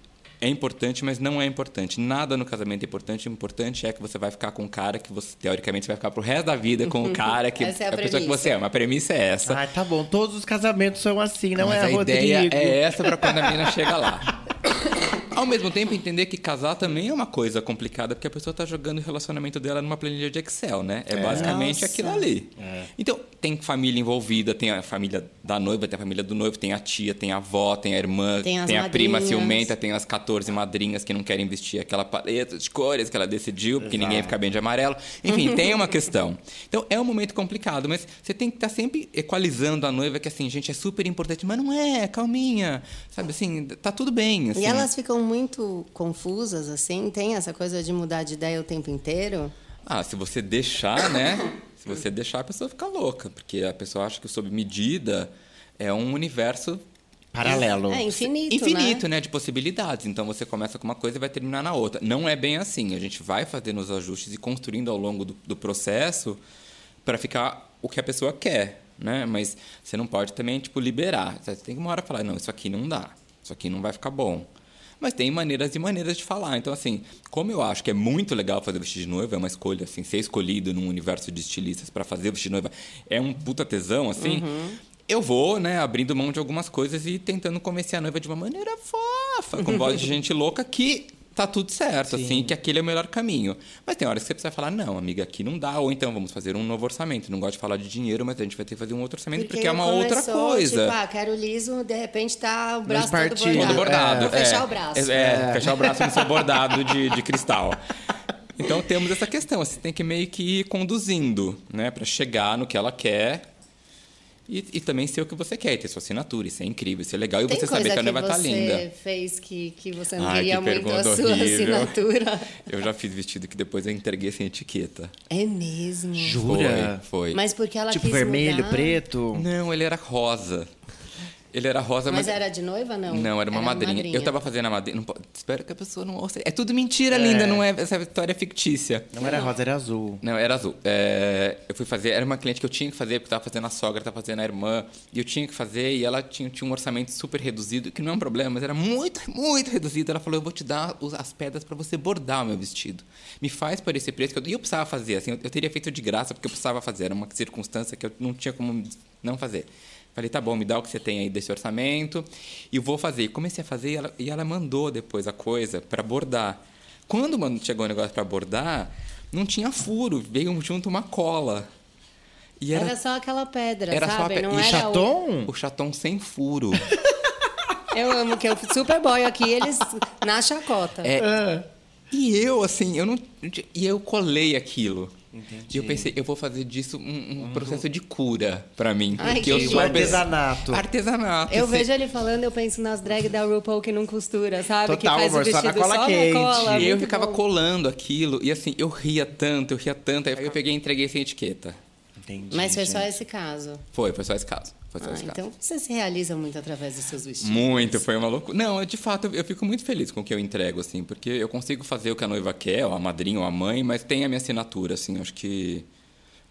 Speaker 2: é importante, mas não é importante. Nada no casamento é importante. O importante é que você vai ficar com o cara que você, teoricamente, vai ficar pro resto da vida com o cara que
Speaker 1: Essa é a
Speaker 2: pessoa que
Speaker 1: premissa.
Speaker 2: você ama. A premissa é essa.
Speaker 3: Ah, tá bom. Todos os casamentos são assim, não
Speaker 2: Mas
Speaker 3: é,
Speaker 2: a
Speaker 3: Rodrigo?
Speaker 2: ideia é essa para quando a menina chega lá. Ao mesmo tempo, entender que casar também é uma coisa complicada, porque a pessoa está jogando o relacionamento dela numa planilha de Excel, né? É, basicamente
Speaker 1: Nossa.
Speaker 2: aquilo ali. Então, tem família envolvida, tem a família da noiva, tem a família do noivo, tem a tia, tem a avó, tem a irmã,
Speaker 1: Tem as
Speaker 2: a prima
Speaker 1: madrinhas.
Speaker 2: ciumenta, tem as 14 madrinhas que não querem vestir aquela paleta de cores que ela decidiu, porque ninguém fica bem de amarelo. Enfim, tem uma questão. Então, é um momento complicado, mas você tem que estar sempre equalizando a noiva, que assim, gente, é super importante, mas não é, calminha. Sabe assim, tá tudo bem. Assim.
Speaker 1: E elas ficam muito confusas, assim? Tem essa coisa de mudar de ideia o tempo inteiro?
Speaker 2: Ah, se você deixar, né? Se você deixar, a pessoa fica louca, porque a pessoa acha que sob medida é um universo
Speaker 3: Paralelo.
Speaker 1: É infinito,
Speaker 2: infinito,
Speaker 1: né?
Speaker 2: né? De possibilidades. Então você começa com uma coisa e vai terminar na outra. Não é bem assim. A gente vai fazendo os ajustes e construindo ao longo do, do processo para ficar o que a pessoa quer, né? Mas você não pode também, tipo, liberar. Você tem que uma hora falar, não, isso aqui não dá. Isso aqui não vai ficar bom. Mas tem maneiras e maneiras de falar. Então, assim, como eu acho que é muito legal fazer vestido de noiva, é uma escolha, assim, ser escolhido num universo de estilistas para fazer vestido de noiva é um puta tesão, assim. Eu vou, né, abrindo mão de algumas coisas e tentando convencer a noiva de uma maneira fofa, com voz de gente louca, que tá tudo certo, assim, que aquele é o melhor caminho. Mas tem horas que você precisa falar, não, amiga, aqui não dá, ou então vamos fazer um novo orçamento. Não gosto de falar de dinheiro, mas a gente vai ter que fazer um outro orçamento porque, é uma outra
Speaker 1: começou,
Speaker 2: coisa.
Speaker 1: Tipo, ah, quero liso, de repente tá o braço todo bordado.
Speaker 2: Todo bordado.
Speaker 1: Vou fechar
Speaker 2: é.
Speaker 1: o braço.
Speaker 2: É, é, fechar o braço no seu bordado de, de cristal. Então temos essa questão, você tem que meio que ir conduzindo, né, para chegar no que ela quer. E, e também ser o que você quer, ter sua assinatura, isso é incrível, isso é legal. E
Speaker 1: Tem
Speaker 2: você saber que a noiva
Speaker 1: você
Speaker 2: tá linda.
Speaker 1: fez que, que você não
Speaker 2: Ai,
Speaker 1: queria
Speaker 2: que
Speaker 1: muito a sua
Speaker 2: horrível.
Speaker 1: assinatura?
Speaker 2: Eu já fiz vestido que depois eu entreguei sem etiqueta.
Speaker 1: É mesmo.
Speaker 3: Jura?
Speaker 2: Foi, foi.
Speaker 1: Mas porque ela
Speaker 3: Tipo
Speaker 1: quis
Speaker 3: vermelho,
Speaker 1: mudar?
Speaker 3: preto?
Speaker 2: Não, ele era rosa. Ele era rosa,
Speaker 1: Mas
Speaker 2: mas...
Speaker 1: era de noiva, não?
Speaker 2: Não, era uma madrinha. Eu tava fazendo a madrinha. Não, espero que a pessoa não ouça. É tudo mentira, linda, não é? Essa história é fictícia.
Speaker 3: Não era rosa, era azul.
Speaker 2: Não, era azul. É, eu fui fazer, era uma cliente que eu tinha que fazer, porque tava fazendo a sogra, tava fazendo a irmã, e eu tinha que fazer, e ela tinha, tinha um orçamento super reduzido, que não é um problema, mas era muito, muito reduzido. Ela falou: Eu vou te dar as pedras para você bordar o meu vestido. Me faz por esse preço. que eu- E eu precisava fazer, assim, eu, eu teria feito de graça, porque eu precisava fazer. Era uma circunstância que eu não tinha como não fazer. Falei, tá bom, me dá o que você tem aí desse orçamento e vou fazer. Comecei a fazer e ela, e ela mandou depois a coisa para bordar. Quando mano, chegou o negócio para bordar, não tinha furo, veio junto uma cola. E
Speaker 1: Era,
Speaker 2: era,
Speaker 1: só aquela pedra,
Speaker 2: Era só a
Speaker 1: sabe?
Speaker 2: pe-
Speaker 1: Não
Speaker 2: e
Speaker 1: era
Speaker 3: Chaton?
Speaker 2: o chaton sem furo.
Speaker 1: O... Eu amo que eu super boy aqui, eles na chacota.
Speaker 2: É,
Speaker 3: Ah.
Speaker 2: E eu, assim, eu não. E eu colei aquilo.
Speaker 3: Entendi.
Speaker 2: E eu pensei, eu vou fazer disso um, um processo de cura pra mim.
Speaker 1: Ai,
Speaker 2: porque
Speaker 1: que
Speaker 2: eu
Speaker 1: lindo.
Speaker 2: sou a
Speaker 3: Artesanato.
Speaker 2: Artesanato.
Speaker 1: Eu vejo ele falando, eu penso nas drag da RuPaul que não costura, sabe? que
Speaker 3: Total,
Speaker 1: faz
Speaker 3: amor,
Speaker 1: o
Speaker 3: só na
Speaker 1: vestido
Speaker 3: cola
Speaker 1: só
Speaker 3: quente.
Speaker 1: na cola.
Speaker 2: E eu ficava
Speaker 1: bom.
Speaker 2: colando aquilo. E assim, eu ria tanto, eu ria tanto. Aí eu peguei e entreguei sem etiqueta.
Speaker 3: Entendi.
Speaker 1: Mas foi só
Speaker 3: gente.
Speaker 1: esse caso.
Speaker 2: Foi, foi só esse caso. Só
Speaker 1: Ah, então você se realiza muito através dos seus vestidos.
Speaker 2: Muito, foi uma loucura. Não, eu, de fato, eu, eu fico muito feliz com o que eu entrego, assim, porque eu consigo fazer o que a noiva quer, ou a madrinha ou a mãe, mas tem a minha assinatura, assim, acho que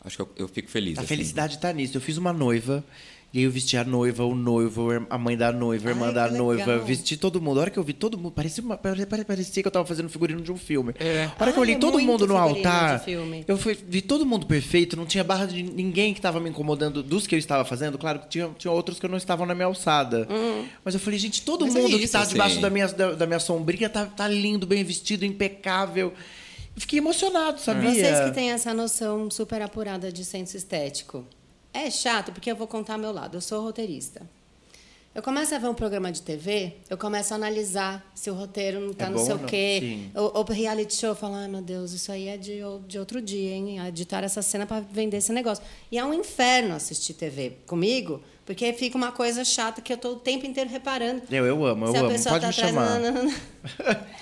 Speaker 2: Acho que eu, eu fico feliz.
Speaker 3: A
Speaker 2: assim.
Speaker 3: felicidade tá nisso. Eu fiz uma noiva. E aí eu vesti a noiva, o noivo, a mãe da noiva, a irmã
Speaker 1: Ai,
Speaker 3: da
Speaker 1: que
Speaker 3: noiva.
Speaker 1: legal.
Speaker 3: Vesti todo mundo. A hora que eu vi todo mundo, parecia, uma, pare- pare- parecia que eu tava fazendo figurino de um filme.
Speaker 2: É.
Speaker 3: A hora que eu olhei
Speaker 1: é
Speaker 3: todo mundo no altar, eu fui, vi todo mundo perfeito, não tinha barra de ninguém que tava me incomodando dos que eu estava fazendo. Claro que tinha, tinha outros que não estavam na minha alçada.
Speaker 1: Hum.
Speaker 3: Mas eu falei, gente, todo
Speaker 2: Mas é
Speaker 3: mundo que
Speaker 2: isso,
Speaker 3: tá debaixo
Speaker 2: assim.
Speaker 3: da minha, da, da minha sombrinha tá, tá lindo, bem vestido, impecável. Eu fiquei emocionado, sabia?
Speaker 1: Vocês que têm essa noção super apurada de senso estético. É chato, porque eu vou contar meu lado. Eu sou roteirista. Eu começo a ver um programa de TV, eu começo a analisar se o roteiro não tá
Speaker 3: É
Speaker 1: não
Speaker 3: bom
Speaker 1: sei o
Speaker 3: não?
Speaker 1: quê. Ou, ou reality show, eu falo, ai meu Deus, isso aí é de, de outro dia, hein? Editar essa cena para vender esse negócio. E é um inferno assistir TV comigo, porque fica uma coisa chata que eu tô o tempo inteiro reparando.
Speaker 3: Eu, eu amo, eu amo. Pode
Speaker 1: tá
Speaker 3: me
Speaker 1: atrás,
Speaker 3: chamar.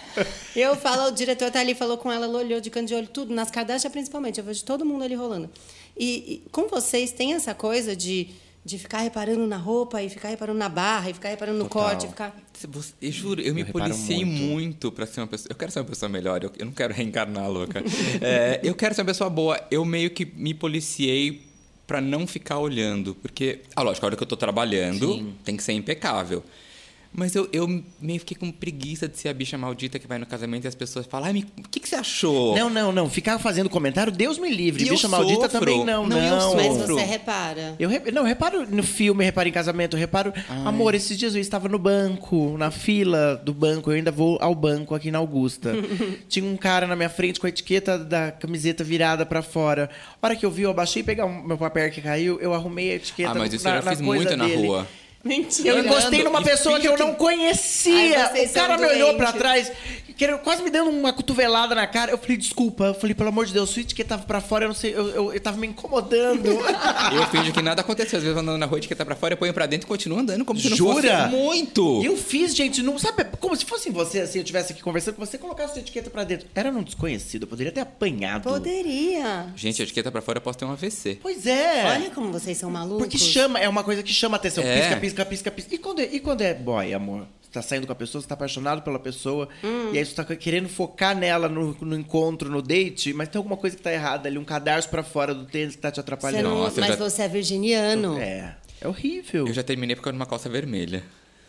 Speaker 1: Eu falo, o diretor tá ali, falou com ela, ela olhou de canto de olho, tudo, nas Kardashian principalmente, eu vejo todo mundo ali rolando. E, e com vocês tem essa coisa de, de ficar reparando na roupa, e ficar reparando na barra, e ficar reparando no
Speaker 3: Total.
Speaker 1: corte, e ficar...
Speaker 2: Eu juro, eu me
Speaker 3: Eu reparo
Speaker 2: policiei
Speaker 3: muito.
Speaker 2: muito pra ser uma pessoa. Eu quero ser uma pessoa melhor, eu, eu não quero reencarnar louca. É, eu quero ser uma pessoa boa. Eu meio que me policiei pra não ficar olhando. Porque, ah, lógico, a hora que eu tô trabalhando,
Speaker 3: Sim.
Speaker 2: tem que ser impecável. Mas eu, eu meio fiquei com preguiça de ser a bicha maldita que vai no casamento e as pessoas falam, ai, o que, que você achou?
Speaker 3: Não, não, não. Ficar fazendo comentário, Deus me livre.
Speaker 2: E eu
Speaker 3: Bicha maldita
Speaker 2: sofro.
Speaker 3: também não,
Speaker 2: Não,
Speaker 3: não.
Speaker 2: eu sofro.
Speaker 1: Mas você repara.
Speaker 3: Eu re- não, eu reparo no filme, eu reparo em casamento, eu reparo. Amor, esses dias eu estava no banco, na fila do banco, eu ainda vou ao banco aqui na Augusta. Tinha um cara na minha frente com a etiqueta da camiseta virada pra fora. A hora que eu vi, eu abaixei pegar o meu papel que caiu, eu arrumei a etiqueta
Speaker 2: Ah, mas isso
Speaker 3: na,
Speaker 2: eu já
Speaker 3: na
Speaker 2: fiz muito na
Speaker 3: dele.
Speaker 2: rua.
Speaker 1: Mentira.
Speaker 3: Eu encostei numa pessoa que eu não conhecia.
Speaker 1: Ai,
Speaker 3: o cara me olhou pra trás, querendo, quase me dando uma cotovelada na cara. Eu falei, desculpa. Eu falei, pelo amor de Deus, sua etiqueta tava pra fora, eu não sei, eu, eu, eu tava me incomodando.
Speaker 2: Eu finjo que nada aconteceu. Às vezes eu andando na rua, etiqueta pra fora, eu ponho pra dentro e continuo andando como se não
Speaker 3: Jura?
Speaker 2: fosse muito.
Speaker 3: Eu fiz, gente, não sabe, como se fosse você, assim, eu estivesse aqui conversando com você, colocasse sua etiqueta pra dentro. Era um desconhecido, eu poderia ter apanhado.
Speaker 1: Poderia.
Speaker 2: Gente, a etiqueta pra fora eu posso ter um AVC.
Speaker 3: Pois é.
Speaker 1: Olha como vocês são malucos.
Speaker 3: Porque chama, é uma coisa que chama atenção.
Speaker 2: É.
Speaker 3: Pisca, pisca, pisca, pisca. E quando é, e quando é boy, amor? Você tá saindo com a pessoa, você tá apaixonado pela pessoa,
Speaker 1: Hum.
Speaker 3: e aí você tá querendo focar nela no, no encontro, no date, mas tem alguma coisa que tá errada ali, um cadarço pra fora do tênis que tá te
Speaker 1: Você
Speaker 3: atrapalhando.
Speaker 1: não-
Speaker 2: Nossa, eu
Speaker 1: mas
Speaker 2: já-
Speaker 1: você é virginiano.
Speaker 3: É. É horrível.
Speaker 2: Eu já terminei por causa de uma calça vermelha.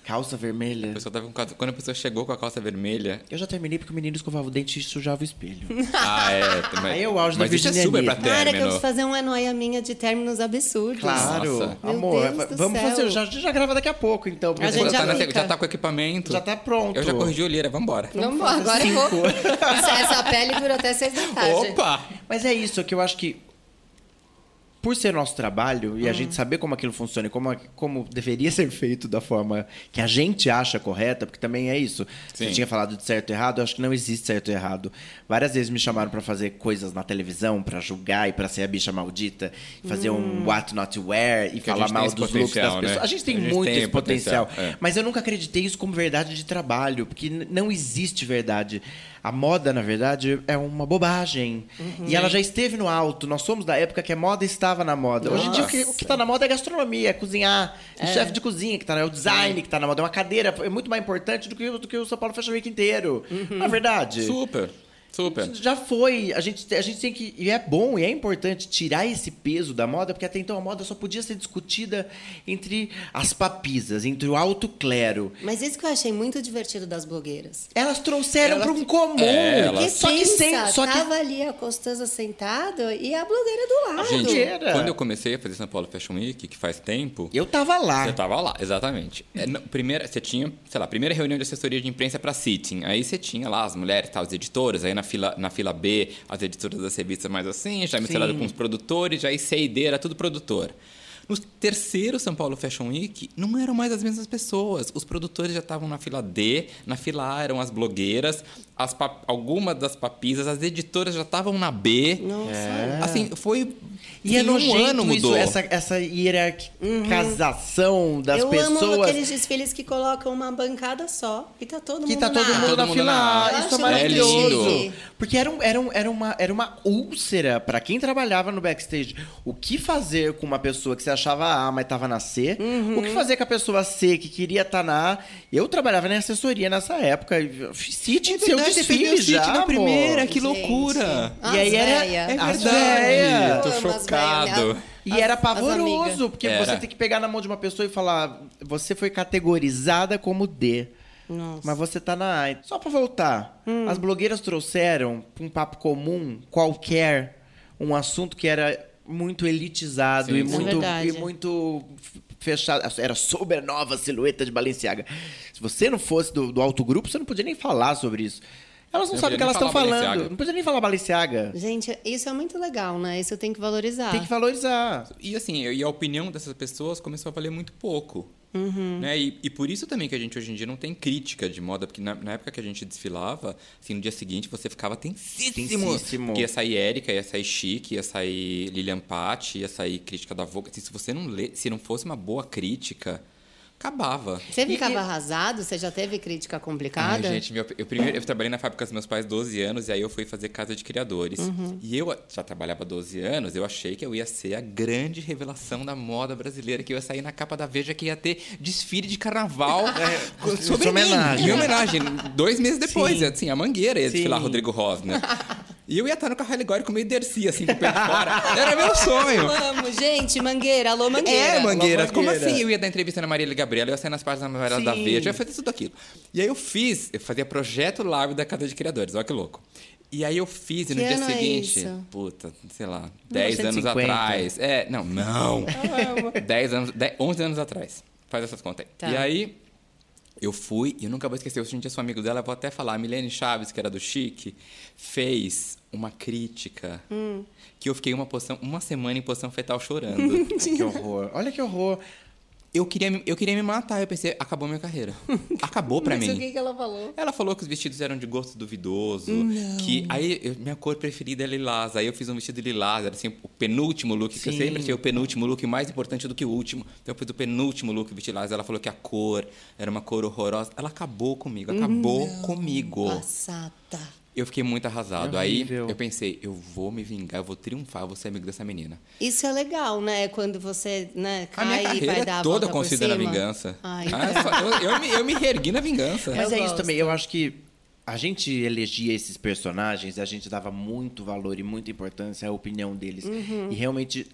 Speaker 3: Calça vermelha.
Speaker 2: A pessoa tava com calça- Quando a pessoa chegou com a calça vermelha.
Speaker 3: Eu já terminei porque o menino escovava o dente e sujava o espelho.
Speaker 2: Ah, é. Mas,
Speaker 3: Aí é o auge da
Speaker 2: mas isso é super pra
Speaker 3: virginianismo.
Speaker 1: Cara, que eu
Speaker 2: término.
Speaker 1: preciso fazer uma noia minha de términos absurdos.
Speaker 3: Claro.
Speaker 2: Nossa.
Speaker 3: Amor,
Speaker 1: Deus do
Speaker 3: vamos
Speaker 1: céu.
Speaker 3: fazer. Já, já grava daqui a pouco, então.
Speaker 1: A gente
Speaker 2: já,
Speaker 1: já
Speaker 2: tá na- já tá com o equipamento.
Speaker 3: Já tá pronto.
Speaker 2: Eu já corrigi a olheira, vambora.
Speaker 1: Vamos embora, agora eu vou. Essa pele dura até seis da tarde.
Speaker 2: Opa!
Speaker 3: Mas é isso que eu acho que. Por ser nosso trabalho e a gente saber como aquilo funciona e como, como deveria ser feito da forma que a gente acha correta, porque também é isso. Você
Speaker 2: Sim.
Speaker 3: tinha falado de certo e errado, eu acho que não existe certo e errado. Várias vezes me chamaram pra fazer coisas na televisão, pra julgar e pra ser a bicha maldita, fazer um what not to wear e
Speaker 2: Que a
Speaker 3: falar mal dos looks das
Speaker 2: né?
Speaker 3: pessoas. A gente tem
Speaker 2: A gente
Speaker 3: muito
Speaker 2: tem
Speaker 3: esse potencial.
Speaker 2: potencial, é.
Speaker 3: Mas eu nunca acreditei isso como verdade de trabalho, porque não existe verdade. A moda, na verdade, é uma bobagem.
Speaker 2: Uhum.
Speaker 3: E ela já esteve no alto. Nós somos da época que a moda estava na moda. Hoje em dia, o que, o que tá na moda é gastronomia, é cozinhar. É. O chefe de cozinha que tá na é o design que tá na moda. É uma cadeira. É muito mais importante do que, do que o São Paulo Fashion Week inteiro. Não é verdade?
Speaker 2: Super, super.
Speaker 3: Já foi. A gente, a gente tem que. E é bom e é importante tirar esse peso da moda, porque até então a moda só podia ser discutida entre as papisas, entre o alto clero.
Speaker 1: Mas isso que eu achei muito divertido das blogueiras.
Speaker 3: Elas trouxeram para um comum.
Speaker 2: É, elas-
Speaker 3: Só que sem. Só que
Speaker 1: tava ali a Costanza sentada e a blogueira do lado.
Speaker 2: Gente,
Speaker 3: Era.
Speaker 2: quando eu comecei a fazer São Paulo Fashion Week, que faz tempo,
Speaker 3: eu tava lá.
Speaker 2: Você tava lá, exatamente. É, não, primeira, você tinha, sei lá, primeira reunião de assessoria de imprensa para sitting. Aí você tinha lá as mulheres, tá, as editoras, aí na fila, na fila B, as editoras das revistas mais assim, já misturado com os produtores, já C e D era tudo produtor. No terceiro São Paulo Fashion Week, não eram mais as mesmas pessoas. Os produtores já estavam na fila D, na fila A eram as blogueiras, as algumas das papisas, as editoras já estavam na B.
Speaker 1: Nossa.
Speaker 2: Assim, foi.
Speaker 3: E é
Speaker 2: em um ano mudou.
Speaker 3: isso, essa, essa hierarquização das
Speaker 1: eu amo
Speaker 3: pessoas.
Speaker 1: aqueles desfiles que colocam uma bancada só e tá todo
Speaker 3: Que
Speaker 1: mundo
Speaker 3: tá todo
Speaker 1: na
Speaker 3: mundo
Speaker 2: Todo
Speaker 3: na
Speaker 2: mundo
Speaker 3: fila
Speaker 2: na-
Speaker 3: A.
Speaker 1: Eu
Speaker 3: Isso é maravilhoso.
Speaker 2: lindo.
Speaker 3: Porque era, um, era, um, era, uma, era uma úlcera para quem trabalhava no backstage. O que fazer com uma pessoa que você achava A, mas tava na C.
Speaker 1: Uhum.
Speaker 3: O que fazer com a pessoa C que queria estar na A? Eu trabalhava na assessoria nessa época. Seu
Speaker 2: Verdade, você fez
Speaker 3: desfile já,
Speaker 2: na
Speaker 3: amor.
Speaker 2: primeira, que
Speaker 1: Gente.
Speaker 2: loucura!
Speaker 1: As
Speaker 3: E aí era- é verdade.
Speaker 2: véia. Tô
Speaker 1: Eu amo as
Speaker 2: chocado.
Speaker 1: véia,
Speaker 3: E
Speaker 1: as-
Speaker 3: era pavoroso, porque
Speaker 2: Era.
Speaker 3: você tem que pegar na mão de uma pessoa e falar: você foi categorizada como D.
Speaker 1: Nossa.
Speaker 3: Mas você tá na A. Só pra voltar,
Speaker 1: Hum.
Speaker 3: as blogueiras trouxeram pra um papo comum, qualquer, um assunto que era muito elitizado
Speaker 2: Sim,
Speaker 3: e.
Speaker 1: É
Speaker 3: muito,
Speaker 1: verdade.
Speaker 3: e muito fechado. Era sobre a nova silhueta de Balenciaga. Se você não fosse do, do alto grupo, você não podia nem falar sobre isso. Elas não sabem o que elas estão falando.
Speaker 2: Balenciaga.
Speaker 3: Não podia nem falar Balenciaga.
Speaker 1: Gente, isso é muito legal, né? Isso tem que valorizar.
Speaker 3: Tem que valorizar.
Speaker 2: E assim, e a opinião dessas pessoas começou a valer muito pouco.
Speaker 1: Uhum.
Speaker 2: Né? E, e por isso também que a gente hoje em dia não tem crítica de moda, porque na, na época que a gente desfilava, assim, no dia seguinte você ficava tensíssimo.
Speaker 3: Tensíssimo.
Speaker 2: Porque ia sair Érica, ia sair Chique, ia sair Lilian Patti, ia sair crítica da Vogue. Assim, se você não lê, se não fosse uma boa crítica, acabava.
Speaker 1: Você ficava
Speaker 3: E-
Speaker 1: arrasado? Você já teve crítica complicada?
Speaker 2: Ai, gente, meu- eu, primeiro, eu trabalhei na fábrica dos meus pais 12 anos e aí eu fui fazer casa de criadores.
Speaker 1: Uhum.
Speaker 2: E eu já trabalhava 12 anos, eu achei que eu ia ser a grande revelação da moda brasileira, que eu ia sair na capa da Veja, que ia ter desfile de carnaval com- sobre
Speaker 3: homenagem.
Speaker 2: Em homenagem. Dois meses depois,
Speaker 3: Sim.
Speaker 2: assim, a Mangueira ia desfilar
Speaker 3: Sim.
Speaker 2: Rodrigo Rosner. E eu ia estar no carro alegórico meio Dercy, assim, com o pé de fora. Era meu sonho.
Speaker 1: Vamos, gente, Mangueira, alô Mangueira.
Speaker 2: É, Mangueira.
Speaker 3: Alô,
Speaker 2: Como
Speaker 3: Mangueira.
Speaker 2: assim? Eu ia dar entrevista na Marília Gabriela, eu ia sair nas páginas da
Speaker 3: Sim.
Speaker 2: Veja, eu ia fazer tudo aquilo. E aí eu fiz, eu fazia projeto live da Casa de Criadores, olha que louco. E aí eu fiz, e no dia
Speaker 1: é
Speaker 2: seguinte,
Speaker 1: isso?
Speaker 2: puta, sei lá, 10 anos
Speaker 3: 1950.
Speaker 2: atrás. É, não, não. 10 anos, 10, 11 anos atrás. Faz essas contas aí.
Speaker 1: Tá.
Speaker 2: E aí eu fui, e eu nunca vou esquecer, eu senti sou amigo dela, eu vou até falar, a Milene Chaves, que era do Chique, fez uma crítica
Speaker 1: Hum.
Speaker 2: que eu fiquei uma, posição, uma semana em posição fetal chorando.
Speaker 3: Que horror. Olha que horror.
Speaker 2: Eu queria, me- eu queria me matar, eu pensei, acabou minha carreira. Acabou pra
Speaker 1: Mas
Speaker 2: mim.
Speaker 1: o que, que ela falou?
Speaker 2: Ela falou que os vestidos eram de gosto duvidoso, que aí eu- minha cor preferida é lilás, aí eu fiz um vestido lilás, era assim, o penúltimo look, que eu sempre achei o penúltimo look mais importante do que o último. Então eu fiz o penúltimo look vestido lilás, ela falou que a cor era uma cor horrorosa. Ela acabou comigo, acabou comigo.
Speaker 1: Passata.
Speaker 2: Eu fiquei muito arrasado.
Speaker 3: É
Speaker 2: aí eu pensei, eu vou me vingar, eu vou triunfar, eu vou ser amigo dessa menina.
Speaker 1: Isso é legal, né? Quando você né,
Speaker 2: A minha
Speaker 1: cai e
Speaker 2: carreira
Speaker 1: vai dar
Speaker 2: é
Speaker 1: a
Speaker 2: toda construída na vingança.
Speaker 1: Ai,
Speaker 2: Ah, só- eu, eu me, eu me reergui na vingança.
Speaker 3: Mas
Speaker 1: Eu
Speaker 3: é isso
Speaker 1: gosto.
Speaker 3: também. Eu acho que a gente elegia esses personagens, a gente dava muito valor e muita importância à opinião deles.
Speaker 1: Uhum.
Speaker 3: E realmente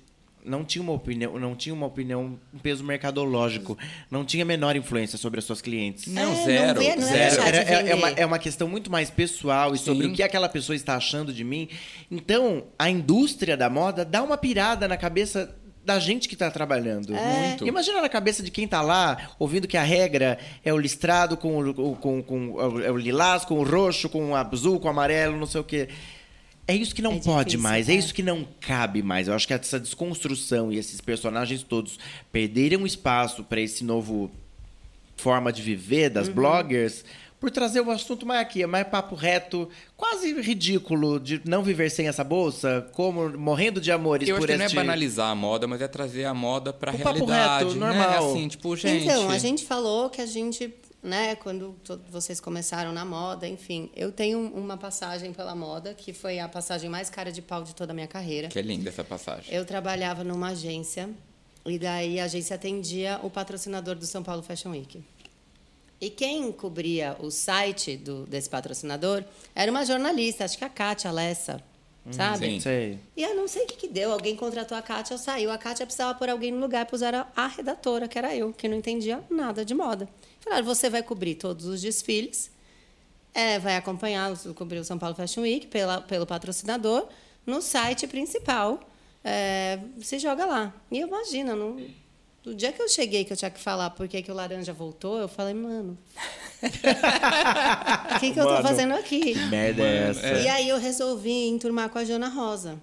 Speaker 3: não tinha uma opinião, não tinha uma opinião, um peso mercadológico, não tinha a menor influência sobre as suas clientes.
Speaker 2: Não,
Speaker 1: É,
Speaker 2: zero.
Speaker 1: vê- não é
Speaker 2: zero.
Speaker 3: Era- é, é uma, é uma questão muito mais pessoal e sobre
Speaker 2: Sim.
Speaker 3: o que aquela pessoa está achando de mim. Então, a indústria da moda dá uma pirada na cabeça da gente que está trabalhando.
Speaker 1: É.
Speaker 2: Muito.
Speaker 3: Imagina na cabeça de quem está lá, ouvindo que a regra é o listrado com o, o- com, com, é o lilás, com o roxo, com o azul, com o amarelo, não sei o quê. É isso que não
Speaker 1: É
Speaker 3: pode
Speaker 1: difícil,
Speaker 3: mais, é
Speaker 1: é.
Speaker 3: isso que não cabe mais. Eu acho que essa desconstrução e esses personagens todos perderam espaço para esse novo forma de viver
Speaker 1: Uhum.
Speaker 3: das bloggers por trazer o assunto mais aqui, mais papo reto, quase ridículo de não viver sem essa bolsa, como morrendo de amores
Speaker 2: Eu
Speaker 3: por
Speaker 2: acho que não é banalizar a moda, mas é trazer a moda pra
Speaker 3: O papo
Speaker 2: realidade.
Speaker 3: reto,
Speaker 2: né?
Speaker 3: normal.
Speaker 2: Assim, tipo, gente.
Speaker 1: Então, a gente falou que a gente, né, quando vocês começaram na moda, enfim, eu tenho uma passagem pela moda, que foi a passagem mais cara de pau de toda a minha carreira.
Speaker 2: Que é linda essa passagem.
Speaker 1: Eu trabalhava numa agência, e daí a agência atendia o patrocinador do São Paulo Fashion Week. E quem cobria o site do, desse patrocinador era uma jornalista, acho que a Kátia Lessa, sabe?
Speaker 2: sim.
Speaker 3: Sei.
Speaker 1: E eu não sei o que, que deu. Alguém contratou a Kátia, saiu. A Kátia precisava pôr alguém no lugar, puseram a redatora, que era eu, que não entendia nada de moda. Falaram, você vai cobrir todos os desfiles, é, vai acompanhar, cobrir o São Paulo Fashion Week pela, pelo patrocinador, no site principal, é, se joga lá. E imagina, não... Do dia que eu cheguei, que eu tinha que falar por que o laranja voltou, eu falei, mano, o que, que eu tô fazendo aqui?
Speaker 3: Que merda é essa?
Speaker 1: E aí eu resolvi enturmar com a Jana Rosa.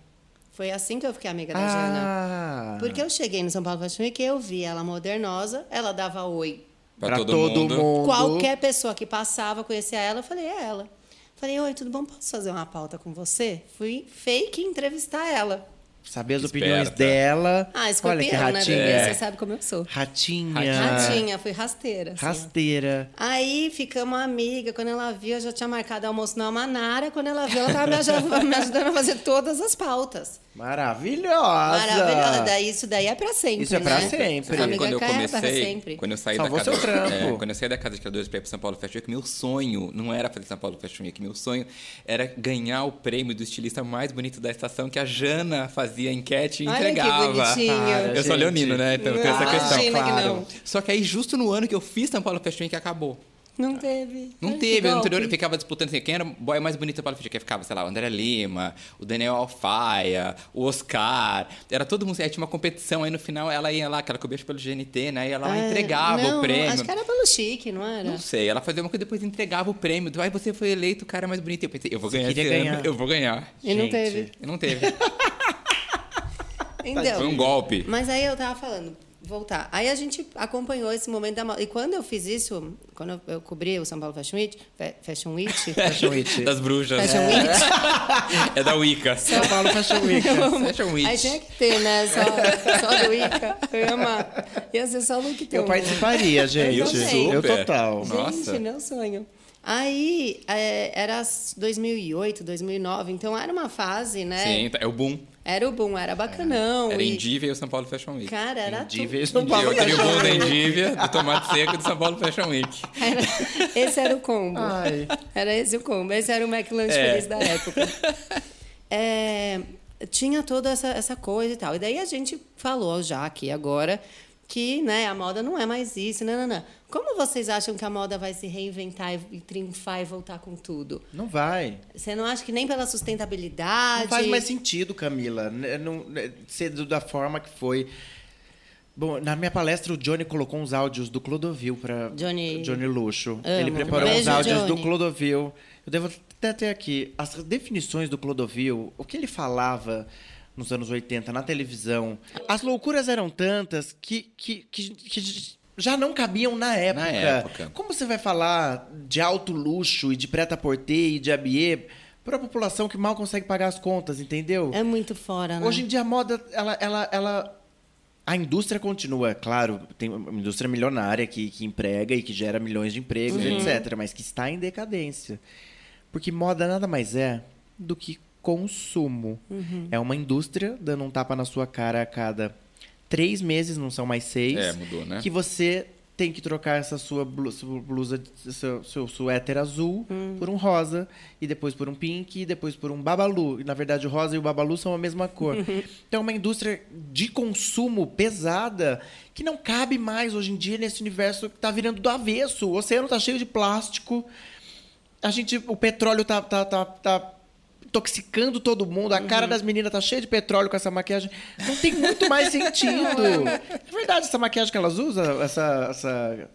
Speaker 1: Foi assim que eu fiquei amiga da Jana.
Speaker 3: Ah,
Speaker 1: Porque eu cheguei no São Paulo Fashion Week e eu vi ela modernosa, ela dava oi.
Speaker 2: Pra,
Speaker 3: pra
Speaker 2: todo,
Speaker 3: todo
Speaker 2: mundo.
Speaker 3: mundo.
Speaker 1: Qualquer pessoa que passava, conhecia ela, eu falei, é ela. Falei, oi, tudo bom? Posso fazer uma pauta com você? Fui fake entrevistar ela.
Speaker 3: Saber as
Speaker 2: Esperta.
Speaker 3: opiniões dela.
Speaker 1: Ah,
Speaker 3: Olha
Speaker 1: escorpião,
Speaker 3: que
Speaker 1: né,
Speaker 3: ratinha.
Speaker 1: bebê?
Speaker 3: É.
Speaker 1: Você sabe como eu sou.
Speaker 3: Ratinha.
Speaker 1: Ratinha, fui rasteira. assim, ó.
Speaker 3: Rasteira.
Speaker 1: Aí ficamos amiga. Quando ela viu, eu já tinha marcado almoço na Manara. Quando ela viu, ela estava me ajudando, me ajudando a fazer todas as pautas.
Speaker 3: Maravilhosa.
Speaker 1: Maravilhosa. Daí, isso daí é pra sempre.
Speaker 3: Isso é pra
Speaker 1: né?
Speaker 3: sempre.
Speaker 1: Amiga
Speaker 2: quando eu
Speaker 1: é pra
Speaker 2: comecei,
Speaker 1: sempre.
Speaker 2: quando eu saí
Speaker 3: Salvou
Speaker 2: da casa,
Speaker 3: seu trampo.
Speaker 2: é, quando eu saí da casa de criadores para ir para São Paulo Fashion Week, meu sonho não era fazer São Paulo Fashion Week, meu sonho era ganhar o prêmio do estilista mais bonito da estação que a Jana fazia enquete e
Speaker 1: Olha que
Speaker 2: entregava.
Speaker 1: bonitinho.
Speaker 3: Para,
Speaker 2: Eu sou
Speaker 3: gente.
Speaker 2: leonino, né? Então tem essa
Speaker 1: Ah,
Speaker 2: questão.
Speaker 1: imagina que não.
Speaker 2: Só que aí justo no ano que eu fiz São Paulo Fashion Week acabou.
Speaker 1: Não teve.
Speaker 2: Não
Speaker 1: que
Speaker 2: teve, no
Speaker 1: golpe.
Speaker 2: anterior eu ficava disputando assim, quem era o boy mais bonito da Paulo Fashion Week? Ficava, sei lá, o André Lima, o Daniel Alfaia, o Oscar. Era todo mundo, aí tinha uma competição, aí no final ela ia lá, que ela cobria pelo GNT, né? E ela lá
Speaker 1: É,
Speaker 2: entregava
Speaker 1: não,
Speaker 2: o prêmio.
Speaker 1: Acho que era pelo chique, não era?
Speaker 2: Não sei, ela fazia uma coisa e depois entregava o prêmio. Aí você foi eleito o cara mais bonito. Eu pensei, eu vou
Speaker 3: Você
Speaker 2: ganhar esse
Speaker 3: queria
Speaker 2: ano,
Speaker 3: ganhar.
Speaker 2: eu vou ganhar.
Speaker 1: E não
Speaker 3: Gente.
Speaker 1: teve.
Speaker 2: E não teve.
Speaker 1: Então,
Speaker 2: Foi um golpe.
Speaker 1: Mas aí eu tava falando, voltar. Aí a gente acompanhou esse momento da moda. E quando eu fiz isso, quando eu, eu cobri o São Paulo Fashion Week, Fa- Fashion Week,
Speaker 3: Fashion Week.
Speaker 2: Das bruxas.
Speaker 1: Fashion Week,
Speaker 2: É da Wicca.
Speaker 3: São Paulo Fashion Week.
Speaker 2: Fashion Week.
Speaker 1: aí tinha que ter, né? Só, só do Wicca. Eu ia amar. Ia ser só Look
Speaker 3: Eu participaria, gente.
Speaker 1: Eu.
Speaker 3: Eu total.
Speaker 2: Nossa.
Speaker 1: Gente, meu sonho. Aí, é, era 2008, 2009, então era uma fase, né?
Speaker 2: Sim, é o boom.
Speaker 1: Era o boom, era bacanão.
Speaker 2: Era
Speaker 1: e,
Speaker 2: Indívia e o São Paulo Fashion Week.
Speaker 1: Cara, era
Speaker 3: Indívia e
Speaker 1: tudo.
Speaker 3: São Paulo
Speaker 2: eu queria o
Speaker 3: Fashion
Speaker 2: boom da
Speaker 3: Week.
Speaker 2: Indívia, do tomate seco e do São Paulo Fashion Week.
Speaker 1: Era- esse era o combo.
Speaker 3: Ai.
Speaker 1: Era esse o combo. Esse era o McLanche
Speaker 2: É.
Speaker 1: feliz da época. É, tinha toda essa, essa coisa e tal. E daí a gente falou já aqui agora que né, a moda não é mais isso. Não, não, não. Como vocês acham que a moda vai se reinventar e, e triunfar e voltar com tudo?
Speaker 3: Não vai.
Speaker 1: Você não acha que nem pela sustentabilidade?
Speaker 3: Não faz mais sentido, Camila. Né, Não, né, ser do- da forma que foi. Bom, na minha palestra, o Johnny colocou uns áudios do Clodovil para
Speaker 1: Johnny-
Speaker 3: Johnny Luxo.
Speaker 1: Amo.
Speaker 3: Ele preparou
Speaker 1: Beijo,
Speaker 3: uns áudios do
Speaker 1: Johnny.
Speaker 3: Clodovil. Eu devo até ter aqui as definições do Clodovil, o que ele falava nos anos 80 na televisão. As loucuras eram tantas que, que, que, que já não cabiam na época.
Speaker 2: época.
Speaker 3: Como você vai falar de alto luxo e de preta-porter e de abier para a população que mal consegue pagar as contas, entendeu?
Speaker 1: É muito fora, né?
Speaker 3: Hoje em dia a moda, ela, ela, ela. A indústria continua, claro, tem uma indústria milionária que, que emprega e que gera milhões de empregos, etc., mas que está em decadência. Porque moda nada mais é do que consumo. É uma indústria dando um tapa na sua cara a cada três meses, não são mais seis.
Speaker 2: É, mudou, né?
Speaker 3: Que você tem que trocar essa sua blu- sua blusa, seu, seu suéter azul por um rosa, e depois por um pink, e depois por um babalu. E, na verdade, o rosa e o babalu são a mesma cor. então, é uma indústria de consumo pesada que não cabe mais hoje em dia nesse universo que está virando do avesso. O oceano está cheio de plástico. A gente, o petróleo tá, tá, tá, tá intoxicando todo mundo. A cara das meninas tá cheia de petróleo com essa maquiagem. Não tem muito mais sentido. É verdade, essa maquiagem que elas usam, essa. essa essa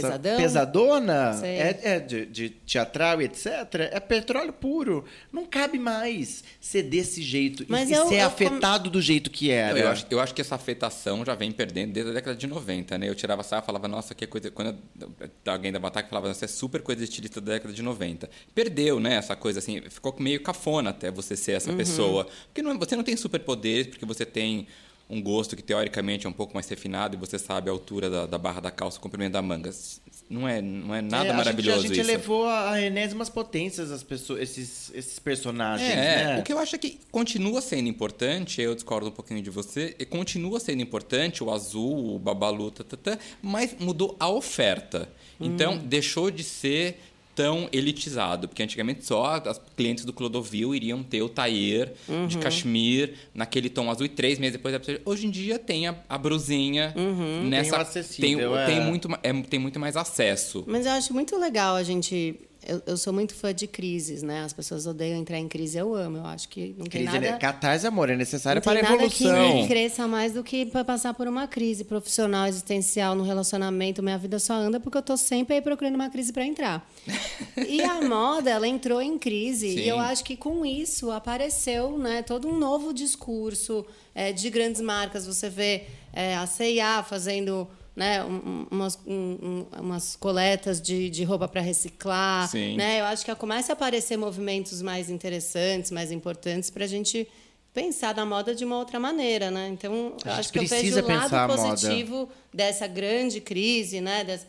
Speaker 1: Pesadão?
Speaker 3: pesadona,
Speaker 1: Sei.
Speaker 3: é, é de, de teatral e etc. É petróleo puro. Não cabe mais ser desse jeito e-
Speaker 1: Mas
Speaker 3: e,
Speaker 1: eu-
Speaker 3: ser
Speaker 1: eu
Speaker 3: afetado do jeito que era.
Speaker 2: Eu acho, eu acho que essa afetação já vem perdendo desde a década de 90, né? Eu tirava sarro e falava, nossa, que coisa. Quando eu- alguém dava ataque, falava, nossa, é super coisa de estilista da década de 90. Perdeu, né? Essa coisa assim, ficou meio cafona até você ser
Speaker 1: Uhum.
Speaker 2: essa pessoa. Porque não, você não tem superpoderes, porque você tem um gosto que teoricamente é um pouco mais refinado e você sabe a altura da, da barra da calça, o comprimento da manga. Não é, não é nada
Speaker 3: É, a
Speaker 2: maravilhoso
Speaker 3: gente, a gente
Speaker 2: isso.
Speaker 3: elevou a, a enésimas potências as pessoas, esses, esses personagens,
Speaker 2: É,
Speaker 3: né?
Speaker 2: o que eu acho é que continua sendo importante, eu discordo um pouquinho de você, e continua sendo importante o azul, o babalu, tatatã, mas mudou a oferta. Então, deixou de ser tão elitizado, porque antigamente só as clientes do Clodovil iriam ter o tailleur de cachemir naquele tom azul e três meses depois... Hoje em dia tem a, a brusinha nessa...
Speaker 3: Tem
Speaker 2: tem,
Speaker 3: é.
Speaker 2: tem muito, é, tem muito mais acesso.
Speaker 1: Mas eu acho muito legal a gente. Eu, eu sou muito fã de crises, né? As pessoas odeiam entrar em crise, eu amo. Eu acho que não tem
Speaker 3: Crise, né?
Speaker 1: nada.
Speaker 3: Catarse, amor, é necessária
Speaker 1: Não tem
Speaker 3: para a
Speaker 1: nada
Speaker 3: evolução.
Speaker 1: que cresça mais do que para passar por uma crise profissional, existencial, no relacionamento. Minha vida só anda porque eu tô sempre aí procurando uma crise para entrar. E a moda, ela entrou em crise.
Speaker 2: Sim.
Speaker 1: E eu acho que com isso apareceu né, todo um novo discurso é, de grandes marcas. Você vê é, a C&A fazendo né, um- um- umas, um- um- umas coletas de, de roupa para reciclar.
Speaker 2: Sim.
Speaker 1: Né? Eu acho que começa a aparecer movimentos mais interessantes, mais importantes para a gente pensar na moda de uma outra maneira, né? Então, acho que eu
Speaker 3: precisa
Speaker 1: vejo o lado
Speaker 3: moda.
Speaker 1: positivo dessa grande crise, né? Dessa-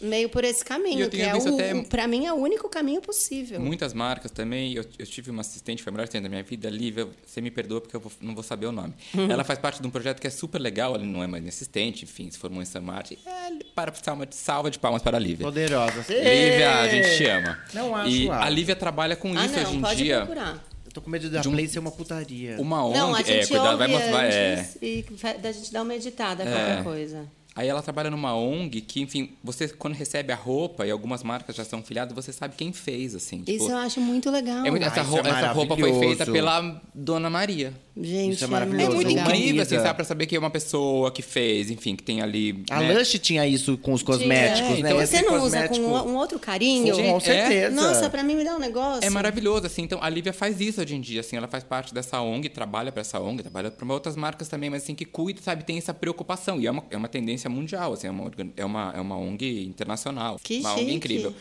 Speaker 1: meio por esse caminho, que é o,
Speaker 2: até-
Speaker 1: para mim é o único caminho possível.
Speaker 2: Muitas marcas também. Eu, eu tive uma assistente, foi a melhor assistente da minha vida, Lívia. Você me perdoa porque eu vou- não vou saber o nome.
Speaker 1: Uhum.
Speaker 2: Ela faz parte de um projeto que é super legal. Ela não é mais minha assistente, enfim, se formou em Samart. É, para salva de, salva de palmas para a Lívia.
Speaker 3: Poderosa.
Speaker 2: Lívia, a gente te ama.
Speaker 3: Não acho
Speaker 2: E
Speaker 3: alto.
Speaker 2: a Lívia trabalha com
Speaker 1: ah,
Speaker 2: isso
Speaker 1: não,
Speaker 2: hoje em
Speaker 1: pode
Speaker 2: dia.
Speaker 1: procurar.
Speaker 3: Eu tô com medo da
Speaker 2: De um-
Speaker 3: Play ser uma putaria.
Speaker 2: Uma ONG.
Speaker 1: Não, a
Speaker 2: é,
Speaker 1: gente
Speaker 2: cuidado, vai mostrar. É.
Speaker 1: e da gente dar uma editada, qualquer coisa.
Speaker 2: Aí ela trabalha numa ONG que, enfim, você quando recebe a roupa e algumas marcas já são filiadas, você sabe quem fez, assim.
Speaker 1: Isso
Speaker 2: tipo,
Speaker 1: eu acho muito legal.
Speaker 2: é essa,
Speaker 3: Ah, isso
Speaker 2: ro-
Speaker 3: é
Speaker 2: essa roupa foi feita pela Dona Maria.
Speaker 1: Gente,
Speaker 3: Isso é
Speaker 2: É
Speaker 3: maravilhoso.
Speaker 2: muito
Speaker 3: Legal.
Speaker 2: incrível, assim, sabe? Pra saber que é uma pessoa que fez, enfim, que tem ali.
Speaker 3: A
Speaker 2: né?
Speaker 3: Lush tinha isso com os cosméticos,
Speaker 2: É,
Speaker 3: né?
Speaker 2: então
Speaker 1: Você não usa
Speaker 3: cosmético-
Speaker 1: com um, outro carinho?
Speaker 3: Com
Speaker 2: É.
Speaker 3: certeza.
Speaker 1: Nossa, pra mim me dá um negócio.
Speaker 2: É maravilhoso, assim. Então, a Lívia faz isso hoje em dia, assim. Ela faz parte dessa ONG, trabalha para essa ONG, trabalha para outras marcas também, mas assim, que cuida, sabe? Tem essa preocupação. E é uma, é uma tendência mundial, assim. É uma, é uma, é uma ONG internacional.
Speaker 1: Que
Speaker 2: uma
Speaker 1: chique.
Speaker 2: ONG incrível.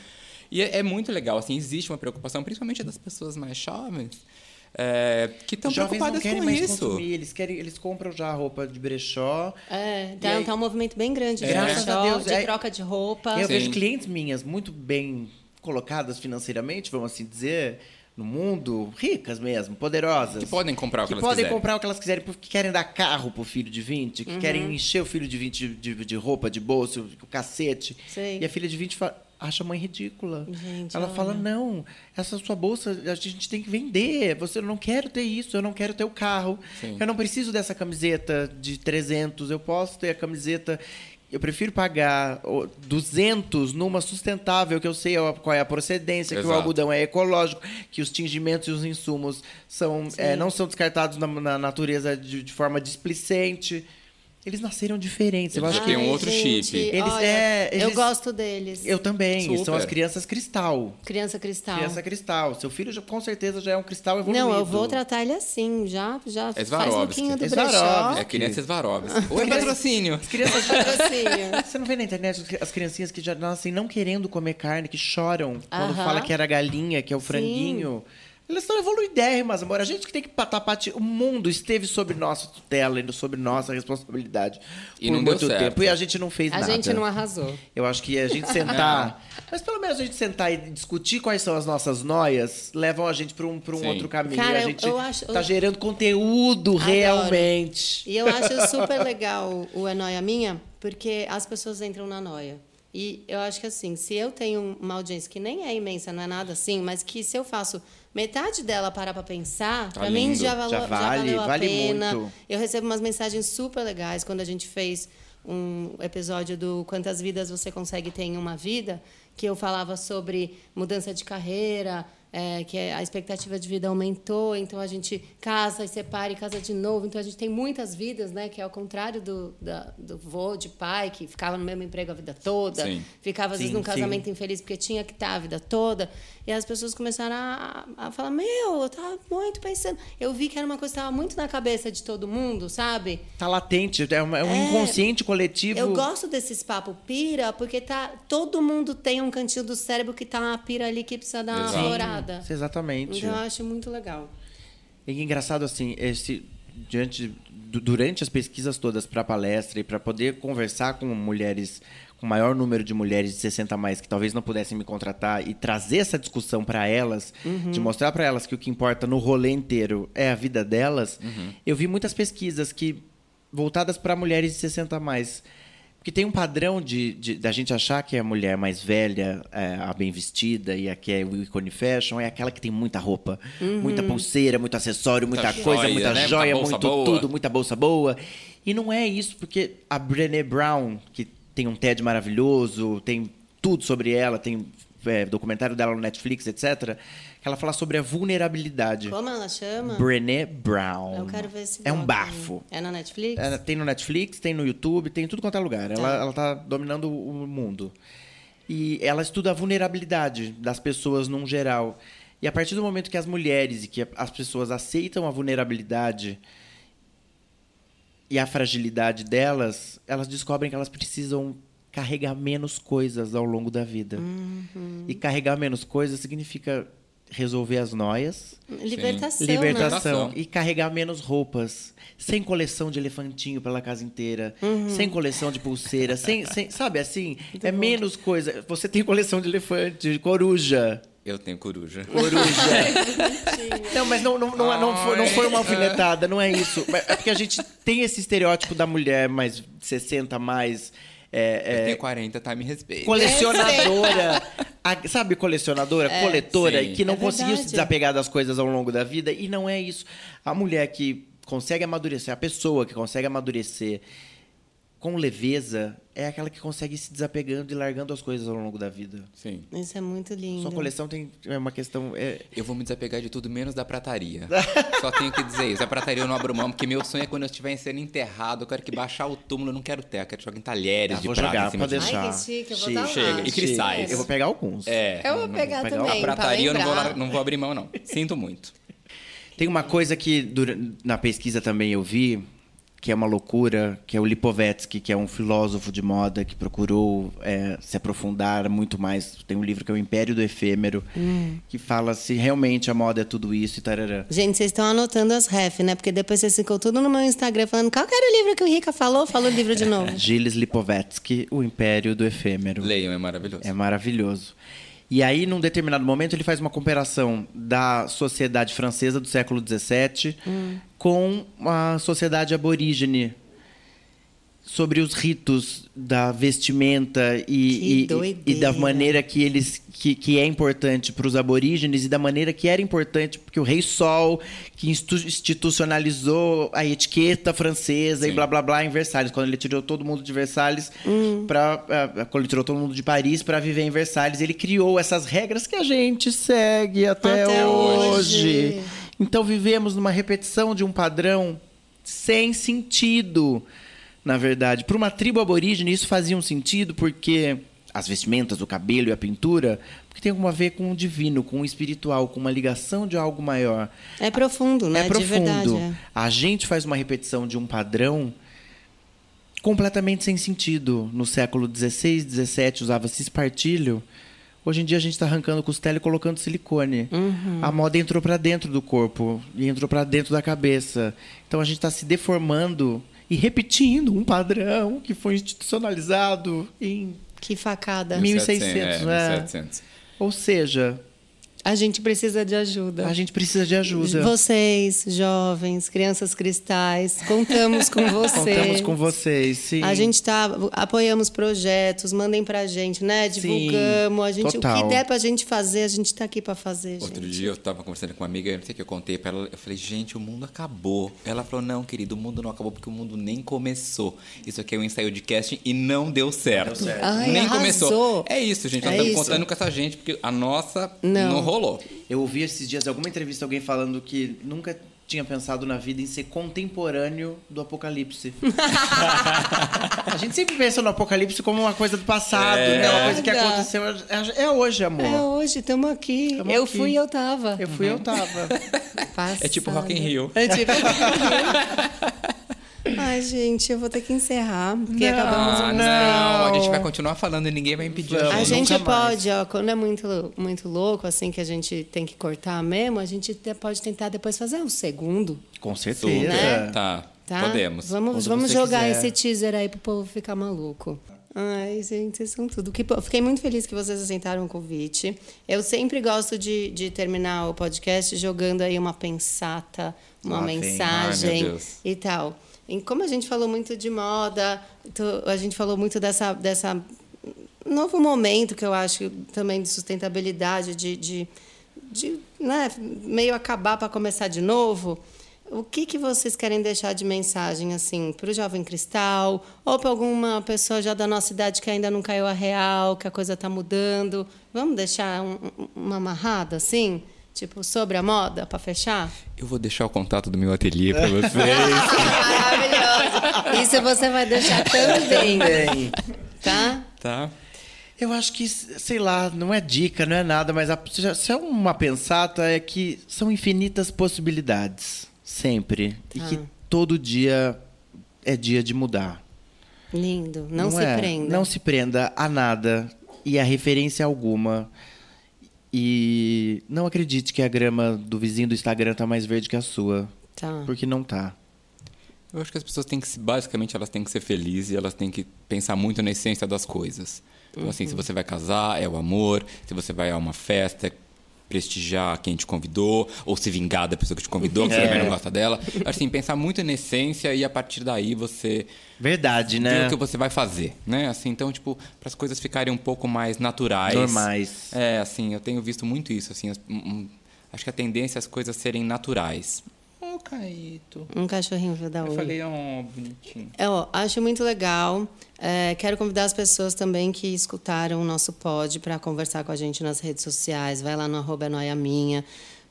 Speaker 2: E é, é muito legal, assim. Existe uma preocupação, principalmente das pessoas mais jovens, é, que estão
Speaker 3: não
Speaker 2: preocupadas
Speaker 3: querem
Speaker 2: com
Speaker 3: mais
Speaker 2: isso.
Speaker 3: consumir, eles, querem, eles compram já a roupa de brechó.
Speaker 1: É, tá,
Speaker 3: aí-
Speaker 1: tá um movimento bem grande de
Speaker 3: Graças
Speaker 1: brechó,
Speaker 3: Deus,
Speaker 1: de
Speaker 3: é-
Speaker 1: troca de roupa.
Speaker 3: Eu
Speaker 2: Sim.
Speaker 3: vejo clientes minhas muito bem colocadas financeiramente, vamos assim dizer, no mundo, ricas mesmo, poderosas.
Speaker 2: Que podem comprar o que,
Speaker 3: que
Speaker 2: elas
Speaker 3: podem
Speaker 2: quiserem.
Speaker 3: comprar o que elas quiserem, porque querem dar carro pro filho de 20, que querem encher o filho de 20 de, de, de roupa, de bolso, o cacete.
Speaker 1: Sei.
Speaker 3: E a filha de 20 fala, acha a mãe ridícula.
Speaker 1: Gente,
Speaker 3: Ela
Speaker 1: olha.
Speaker 3: fala, não, essa sua bolsa a gente tem que vender. Você eu não quero ter isso, eu não quero ter o carro.
Speaker 2: Sim.
Speaker 3: Eu não preciso dessa camiseta de 300, eu posso ter a camiseta... Eu prefiro pagar ó, 200 numa sustentável, que eu sei qual é a procedência, que o
Speaker 2: Exato.
Speaker 3: algodão é ecológico, que os tingimentos e os insumos são, é, não são descartados na, na natureza de, de forma displicente. Eles nasceram diferentes. Eu
Speaker 2: Eles
Speaker 3: acho que
Speaker 2: um outro chip.
Speaker 3: Eles-
Speaker 1: olha,
Speaker 3: é,
Speaker 1: Eu
Speaker 3: eles-
Speaker 1: gosto deles.
Speaker 3: eu também.
Speaker 2: Super.
Speaker 3: São as crianças cristal.
Speaker 1: Criança cristal.
Speaker 3: Criança cristal. Seu filho já- com certeza já é um cristal evoluído.
Speaker 1: Não, eu vou tratar ele assim, já, já faz
Speaker 2: Swarovski.
Speaker 1: lookinho do brechó.
Speaker 2: É crianças Svarovski. Oi, patrocínio.
Speaker 3: As crianças
Speaker 1: Patrocínio.
Speaker 3: Você não vê na internet as criancinhas que já nascem não querendo comer carne, que choram quando
Speaker 1: Aham.
Speaker 3: fala que era galinha, que é o franguinho. Elas estão evoluidérrimas, amor. A gente que tem que patar pati... O mundo esteve sob nossa tutela e sobre nossa responsabilidade
Speaker 2: E
Speaker 3: por
Speaker 2: não deu
Speaker 3: muito
Speaker 2: certo.
Speaker 3: tempo. E a gente não fez
Speaker 1: A
Speaker 3: nada.
Speaker 1: gente não arrasou.
Speaker 3: Eu acho que a gente sentar. mas pelo menos a gente sentar e discutir quais são as nossas noias levam a gente para um, pra um
Speaker 2: Sim.
Speaker 3: outro caminho.
Speaker 1: Cara,
Speaker 3: a
Speaker 1: eu-
Speaker 3: gente
Speaker 1: eu acho-
Speaker 3: tá
Speaker 1: eu-
Speaker 3: gerando conteúdo
Speaker 1: Adoro.
Speaker 3: realmente.
Speaker 1: E eu acho super legal o É Noia Minha, porque as pessoas entram na noia. E eu acho que assim, se eu tenho uma audiência que nem é imensa, não é nada assim, mas que se eu faço metade dela parar para pensar,
Speaker 2: Tá
Speaker 1: para mim já, valo-
Speaker 3: Já
Speaker 1: já
Speaker 3: vale,
Speaker 1: valeu a
Speaker 3: vale
Speaker 1: pena.
Speaker 3: muito.
Speaker 1: Eu recebo umas mensagens super legais quando a gente fez um episódio do Quantas Vidas Você Consegue Ter em Uma Vida, que eu falava sobre mudança de carreira, é, que a expectativa de vida aumentou, então a gente casa e separa e casa de novo. Então a gente tem muitas vidas, né? Que é ao contrário do, da, do vô, de pai, que ficava no mesmo emprego a vida toda,
Speaker 2: Sim.
Speaker 1: ficava às vezes
Speaker 3: Sim,
Speaker 1: num casamento infeliz porque tinha que estar a vida toda. E as pessoas começaram a, a falar: Meu, eu tava muito pensando. Eu vi que era uma coisa que estava muito na cabeça de todo mundo, sabe?
Speaker 3: Tá latente, é, é um
Speaker 1: É.
Speaker 3: inconsciente coletivo.
Speaker 1: Eu gosto desses papo pira, porque tá, todo mundo tem um cantinho do cérebro que tá uma pira ali que precisa dar uma
Speaker 2: Exato.
Speaker 1: florada.
Speaker 3: Exatamente.
Speaker 1: Então eu acho muito legal.
Speaker 3: E engraçado assim, esse diante du- durante as pesquisas todas para palestra e para poder conversar com mulheres com o maior número de mulheres de 60 a mais que talvez não pudessem me contratar e trazer essa discussão para elas, de mostrar para elas que o que importa no rolê inteiro é a vida delas, eu vi muitas pesquisas que voltadas para mulheres de 60 a mais. Porque tem um padrão de, de- da gente achar que a mulher mais velha, é, a bem vestida e a que é o ícone fashion, é aquela que tem muita roupa, muita pulseira, muito acessório, muita,
Speaker 2: Muita
Speaker 3: coisa,
Speaker 2: joia,
Speaker 3: muita
Speaker 2: né? Muita
Speaker 3: joia,
Speaker 2: bolsa
Speaker 3: muito
Speaker 2: boa.
Speaker 3: tudo, muita bolsa boa. E não é isso, porque a Brené Brown, que tem um TED maravilhoso, tem tudo sobre ela, tem é, documentário dela no Netflix, etc. Ela fala sobre a vulnerabilidade.
Speaker 1: Como ela chama?
Speaker 3: Brené Brown.
Speaker 1: Eu quero ver esse
Speaker 3: É um bafo.
Speaker 1: aí. É na Netflix?
Speaker 3: É, tem no Netflix, tem no YouTube, tem em tudo quanto é lugar. Ela,
Speaker 1: Tá.
Speaker 3: ela tá dominando o mundo. E ela estuda a vulnerabilidade das pessoas num geral. E a partir do momento que as mulheres e que as pessoas aceitam a vulnerabilidade e a fragilidade delas, elas descobrem que elas precisam carregar menos coisas ao longo da vida.
Speaker 1: Uhum.
Speaker 3: E carregar menos coisas significa resolver as noias,
Speaker 1: Libertação,
Speaker 3: libertação
Speaker 1: né?
Speaker 3: e carregar menos roupas, sem coleção de elefantinho pela casa inteira,
Speaker 1: Uhum.
Speaker 3: sem coleção de pulseira, sem, sem- sabe assim, é menos coisa. Você tem coleção de elefante, de coruja.
Speaker 2: Eu tenho coruja.
Speaker 3: Coruja. não, mas não, não, não, não, foi, não foi uma alfinetada, não é isso. É porque a gente tem esse estereótipo da mulher mais 60 mais. É,
Speaker 2: Eu
Speaker 3: é,
Speaker 2: tenho 40, tá? Me respeita.
Speaker 3: colecionadora. A- sabe, colecionadora, coletora,
Speaker 2: sim.
Speaker 3: que não
Speaker 1: É
Speaker 3: conseguiu se desapegar das coisas ao longo da vida. E não é isso. A mulher que consegue amadurecer, a pessoa que consegue amadurecer com leveza, é aquela que consegue ir se desapegando e largando as coisas ao longo da vida.
Speaker 2: Sim.
Speaker 1: Isso é muito lindo.
Speaker 3: Sua coleção tem é uma questão. é-
Speaker 2: Eu vou me desapegar de tudo menos da prataria. Só tenho que dizer isso. A prataria eu não abro mão, porque meu sonho é quando eu estiver sendo enterrado, eu quero que baixar o túmulo, eu não quero ter, eu quero jogar em talheres
Speaker 3: Ah,
Speaker 2: de
Speaker 3: vou
Speaker 2: prata
Speaker 3: jogar,
Speaker 2: em cima
Speaker 3: pode
Speaker 2: de
Speaker 3: deixar.
Speaker 1: Ai, que chique, eu vou
Speaker 3: Chique.
Speaker 1: dar lá.
Speaker 2: Chega. E cristais.
Speaker 3: Eu vou pegar alguns.
Speaker 2: É.
Speaker 1: Eu vou pegar
Speaker 3: vou pegar
Speaker 1: também,
Speaker 2: A
Speaker 1: pra
Speaker 2: prataria eu não vou, não vou abrir mão, não. Sinto muito.
Speaker 3: Tem uma coisa que na pesquisa também eu vi, que é uma loucura, que é o Lipovetsky, que é um filósofo de moda que procurou é, se aprofundar muito mais. Tem um livro que é o Império do Efêmero, que fala se realmente a moda é tudo isso e tarará.
Speaker 1: Gente, vocês estão anotando as ref, né? Porque depois vocês ficam tudo no meu Instagram falando qual que era o livro que o Rica falou? Falou o livro de novo.
Speaker 3: Gilles Lipovetsky, O Império do Efêmero.
Speaker 2: Leiam, é maravilhoso.
Speaker 3: É maravilhoso. E aí, num determinado momento, ele faz uma comparação da sociedade francesa do século XVII com a sociedade aborígene sobre os ritos da vestimenta e, e- e, da maneira que eles que, que é importante para os aborígenes e da maneira que era importante porque o rei Sol que institu- institucionalizou a etiqueta francesa e
Speaker 2: Sim.
Speaker 3: blá blá blá em Versalhes quando ele tirou todo mundo de Versalhes para quando ele tirou todo mundo de Paris para viver em Versalhes ele criou essas regras que a gente segue até,
Speaker 1: Até
Speaker 3: hoje.
Speaker 1: hoje.
Speaker 3: Então vivemos numa repetição de um padrão sem sentido, na verdade. Para uma tribo aborígene, isso fazia um sentido porque as vestimentas, o cabelo e a pintura, porque tem alguma a ver com o divino, com o espiritual, com uma ligação de algo maior.
Speaker 1: É profundo, né?
Speaker 3: É profundo.
Speaker 1: De verdade. é.
Speaker 3: A gente faz uma repetição de um padrão completamente sem sentido. No século XVI, XVII usava-se espartilho. Hoje em dia a gente está arrancando costela e colocando silicone.
Speaker 1: Uhum.
Speaker 3: A moda entrou para dentro do corpo e entrou para dentro da cabeça. Então a gente está se deformando e repetindo um padrão que foi institucionalizado em
Speaker 1: Que facada.
Speaker 3: 1600,
Speaker 2: é,
Speaker 3: né?
Speaker 2: 1700.
Speaker 3: ou seja,
Speaker 1: A gente precisa de ajuda.
Speaker 3: a gente precisa de ajuda.
Speaker 1: Vocês, jovens, crianças cristais, contamos com vocês.
Speaker 3: Contamos com vocês, sim.
Speaker 1: A gente tá, apoiamos projetos, mandem pra gente, né? Divulgamos. a gente, o
Speaker 3: total.
Speaker 1: que der pra gente fazer, a gente tá aqui pra fazer, gente.
Speaker 2: Outro dia eu tava conversando com uma amiga, eu não sei o que eu contei pra ela. Eu falei, gente, o mundo acabou. Ela falou, não, querido, o mundo não acabou porque o mundo nem começou. Isso aqui é um ensaio de casting e não deu certo.
Speaker 1: Ai,
Speaker 2: nem
Speaker 1: arrasou.
Speaker 2: começou. É isso, gente. Nós
Speaker 1: É
Speaker 2: estamos
Speaker 1: isso.
Speaker 2: contando com essa gente porque a nossa
Speaker 1: Não.
Speaker 2: não, rolou.
Speaker 3: Eu ouvi esses dias alguma entrevista alguém falando que nunca tinha pensado na vida em ser contemporâneo do apocalipse. a gente sempre pensa no apocalipse como uma coisa do passado, né? Uma coisa que aconteceu. É é hoje, amor.
Speaker 1: É hoje, estamos aqui.
Speaker 3: Tamo
Speaker 1: eu
Speaker 3: aqui.
Speaker 1: fui e eu tava.
Speaker 3: Eu fui, eu tava.
Speaker 2: É tipo Rock in Rio.
Speaker 1: É tipo Rock in Rio. Ai, gente, eu vou ter que encerrar, porque
Speaker 3: Não,
Speaker 1: acabamos o
Speaker 2: Ah, não, a gente vai continuar falando e ninguém vai impedir
Speaker 3: Vamos.
Speaker 2: a
Speaker 1: A
Speaker 2: gente.
Speaker 1: pode, ó, quando é muito, muito louco, assim, que a gente tem que cortar mesmo, a gente te- pode tentar depois fazer um segundo,
Speaker 3: Com certeza.
Speaker 1: Né?
Speaker 2: Tá,
Speaker 1: tá?
Speaker 2: podemos.
Speaker 1: Vamos,
Speaker 3: Quando
Speaker 1: vamos jogar
Speaker 3: quiser.
Speaker 1: esse teaser aí pro povo ficar maluco. Ai, gente, vocês são tudo. Que, fiquei muito feliz que vocês aceitaram o convite. Eu sempre gosto de, de terminar o podcast jogando aí uma pensata, uma.
Speaker 2: Ai,
Speaker 1: mensagem
Speaker 2: meu Deus.
Speaker 1: e tal. E como a gente falou muito de moda, to- a gente falou muito dessa, dessa novo momento que eu acho também de sustentabilidade, de, de, de né, meio acabar para começar de novo. O que, que vocês querem deixar de mensagem assim para o jovem cristal ou para alguma pessoa já da nossa idade que ainda não caiu a real, que a coisa está mudando? Vamos deixar um- uma amarrada assim, tipo sobre a moda para fechar?
Speaker 2: Eu vou deixar o contato do meu ateliê pra vocês.
Speaker 1: Maravilhoso. Isso você vai deixar também,
Speaker 3: Bem,
Speaker 1: tá?
Speaker 2: tá?
Speaker 3: eu acho que, sei lá, não é dica, não é nada, mas a, se é uma pensata é que são infinitas possibilidades, sempre. E que
Speaker 1: Ah.
Speaker 3: todo dia é dia de mudar.
Speaker 1: Lindo. Não, se
Speaker 3: é?
Speaker 1: prenda.
Speaker 3: Não se prenda a nada e a referência alguma. E não acredite que a grama do vizinho do Instagram tá mais verde que a sua.
Speaker 1: Tá.
Speaker 3: Porque não tá.
Speaker 2: Eu acho que as pessoas têm que, basicamente, elas têm que ser felizes e elas têm que pensar muito na essência das coisas. Então, assim, se você vai casar, é o amor. Se você vai a uma festa, é prestigiar quem te convidou. Ou se vingar da pessoa que te convidou, que você também não gosta dela. Assim, pensar muito na essência e a partir daí você
Speaker 3: Verdade,
Speaker 2: ver
Speaker 3: né?
Speaker 2: o que você vai fazer, né? Assim, então, tipo, para as coisas ficarem um pouco mais naturais.
Speaker 3: Normais.
Speaker 2: É, assim, eu tenho visto muito isso, assim, as- um- um- acho que a tendência é as coisas serem naturais. Ô, Caíto.
Speaker 1: Um cachorrinho vai dar
Speaker 2: Eu
Speaker 1: oi.
Speaker 2: falei, ó, bonitinho.
Speaker 1: É, ó, acho muito legal. É, quero convidar as pessoas também que escutaram o nosso pod para conversar com a gente nas redes sociais. Vai lá no arroba é noia minha.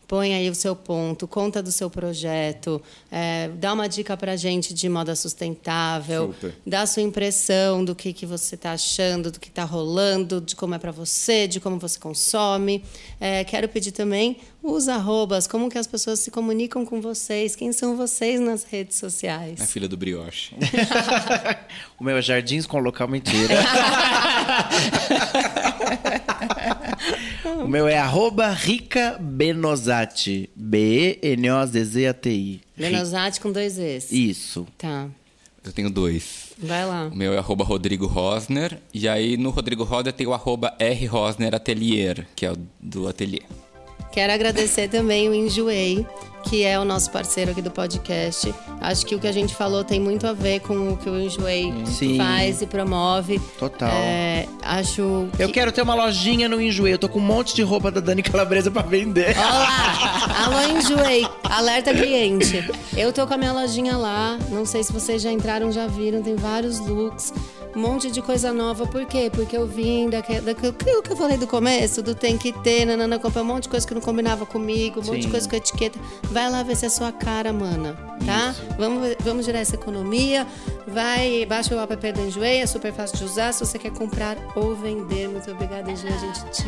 Speaker 1: Põe aí o seu ponto, conta do seu projeto, é, dá uma dica para a gente de moda sustentável,
Speaker 2: Super.
Speaker 1: dá a sua impressão do que, que você está achando, do que está rolando, de como é para você, de como você consome. É, quero pedir também os arrobas, como que as pessoas se comunicam com vocês, quem são vocês nas redes sociais.
Speaker 2: A filha do brioche.
Speaker 3: O meu é Jardins com local mentira. o meu é arroba Rica Benozati. B-E-N-O-Z-Z-A-T-I.
Speaker 1: Lenosati com dois Es.
Speaker 3: Isso.
Speaker 1: Tá.
Speaker 2: Eu tenho dois.
Speaker 1: Vai lá.
Speaker 2: O meu é arroba Rodrigo Rosner. E aí no Rodrigo Rosner tem o arroba R Rosner Atelier, que é o do ateliê.
Speaker 1: Quero agradecer também o Enjoei, que é o nosso parceiro aqui do podcast. Acho que o que a gente falou tem muito a ver com o que o Enjoei
Speaker 3: Sim.
Speaker 1: faz e promove.
Speaker 3: Total.
Speaker 1: É, acho que...
Speaker 3: Eu quero ter uma lojinha no Enjoei. Eu tô com um monte de roupa da Dani Calabresa pra vender.
Speaker 1: Olá! Alô, Enjoei! Alerta cliente. Eu tô com a minha lojinha lá. Não sei se vocês já entraram, já viram. Tem vários looks. Um monte de coisa nova. Por quê? Porque eu vim daquele, daquilo que eu falei do começo, do tem que ter, nanana, comprei um monte de coisa que não combinava comigo, um monte de coisa com etiqueta. Vai lá ver se é a sua cara, mana. Tá? Vamos, vamos gerar essa economia. Vai, baixa o app do Enjoei, é super fácil de usar. Se você quer comprar ou vender. Muito obrigada, Enjoei. A gente te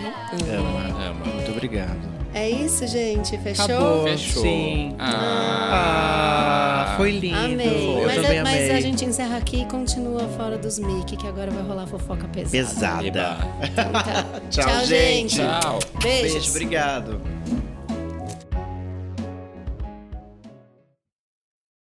Speaker 1: ama.
Speaker 3: Ama. Muito obrigado.
Speaker 1: É isso, gente. Fechou?
Speaker 3: Acabou.
Speaker 2: Fechou.
Speaker 3: Sim.
Speaker 2: Ah.
Speaker 3: Ah, foi lindo.
Speaker 1: Amei.
Speaker 3: Eu
Speaker 1: Mas,
Speaker 3: também
Speaker 1: é- mas
Speaker 3: amei.
Speaker 1: a gente encerra aqui e continua fora dos mic, que agora vai rolar fofoca pesada.
Speaker 3: Pesada.
Speaker 1: Então tá.
Speaker 3: Tchau, gente.
Speaker 2: Tchau.
Speaker 1: Beijos.
Speaker 3: Beijo, obrigado.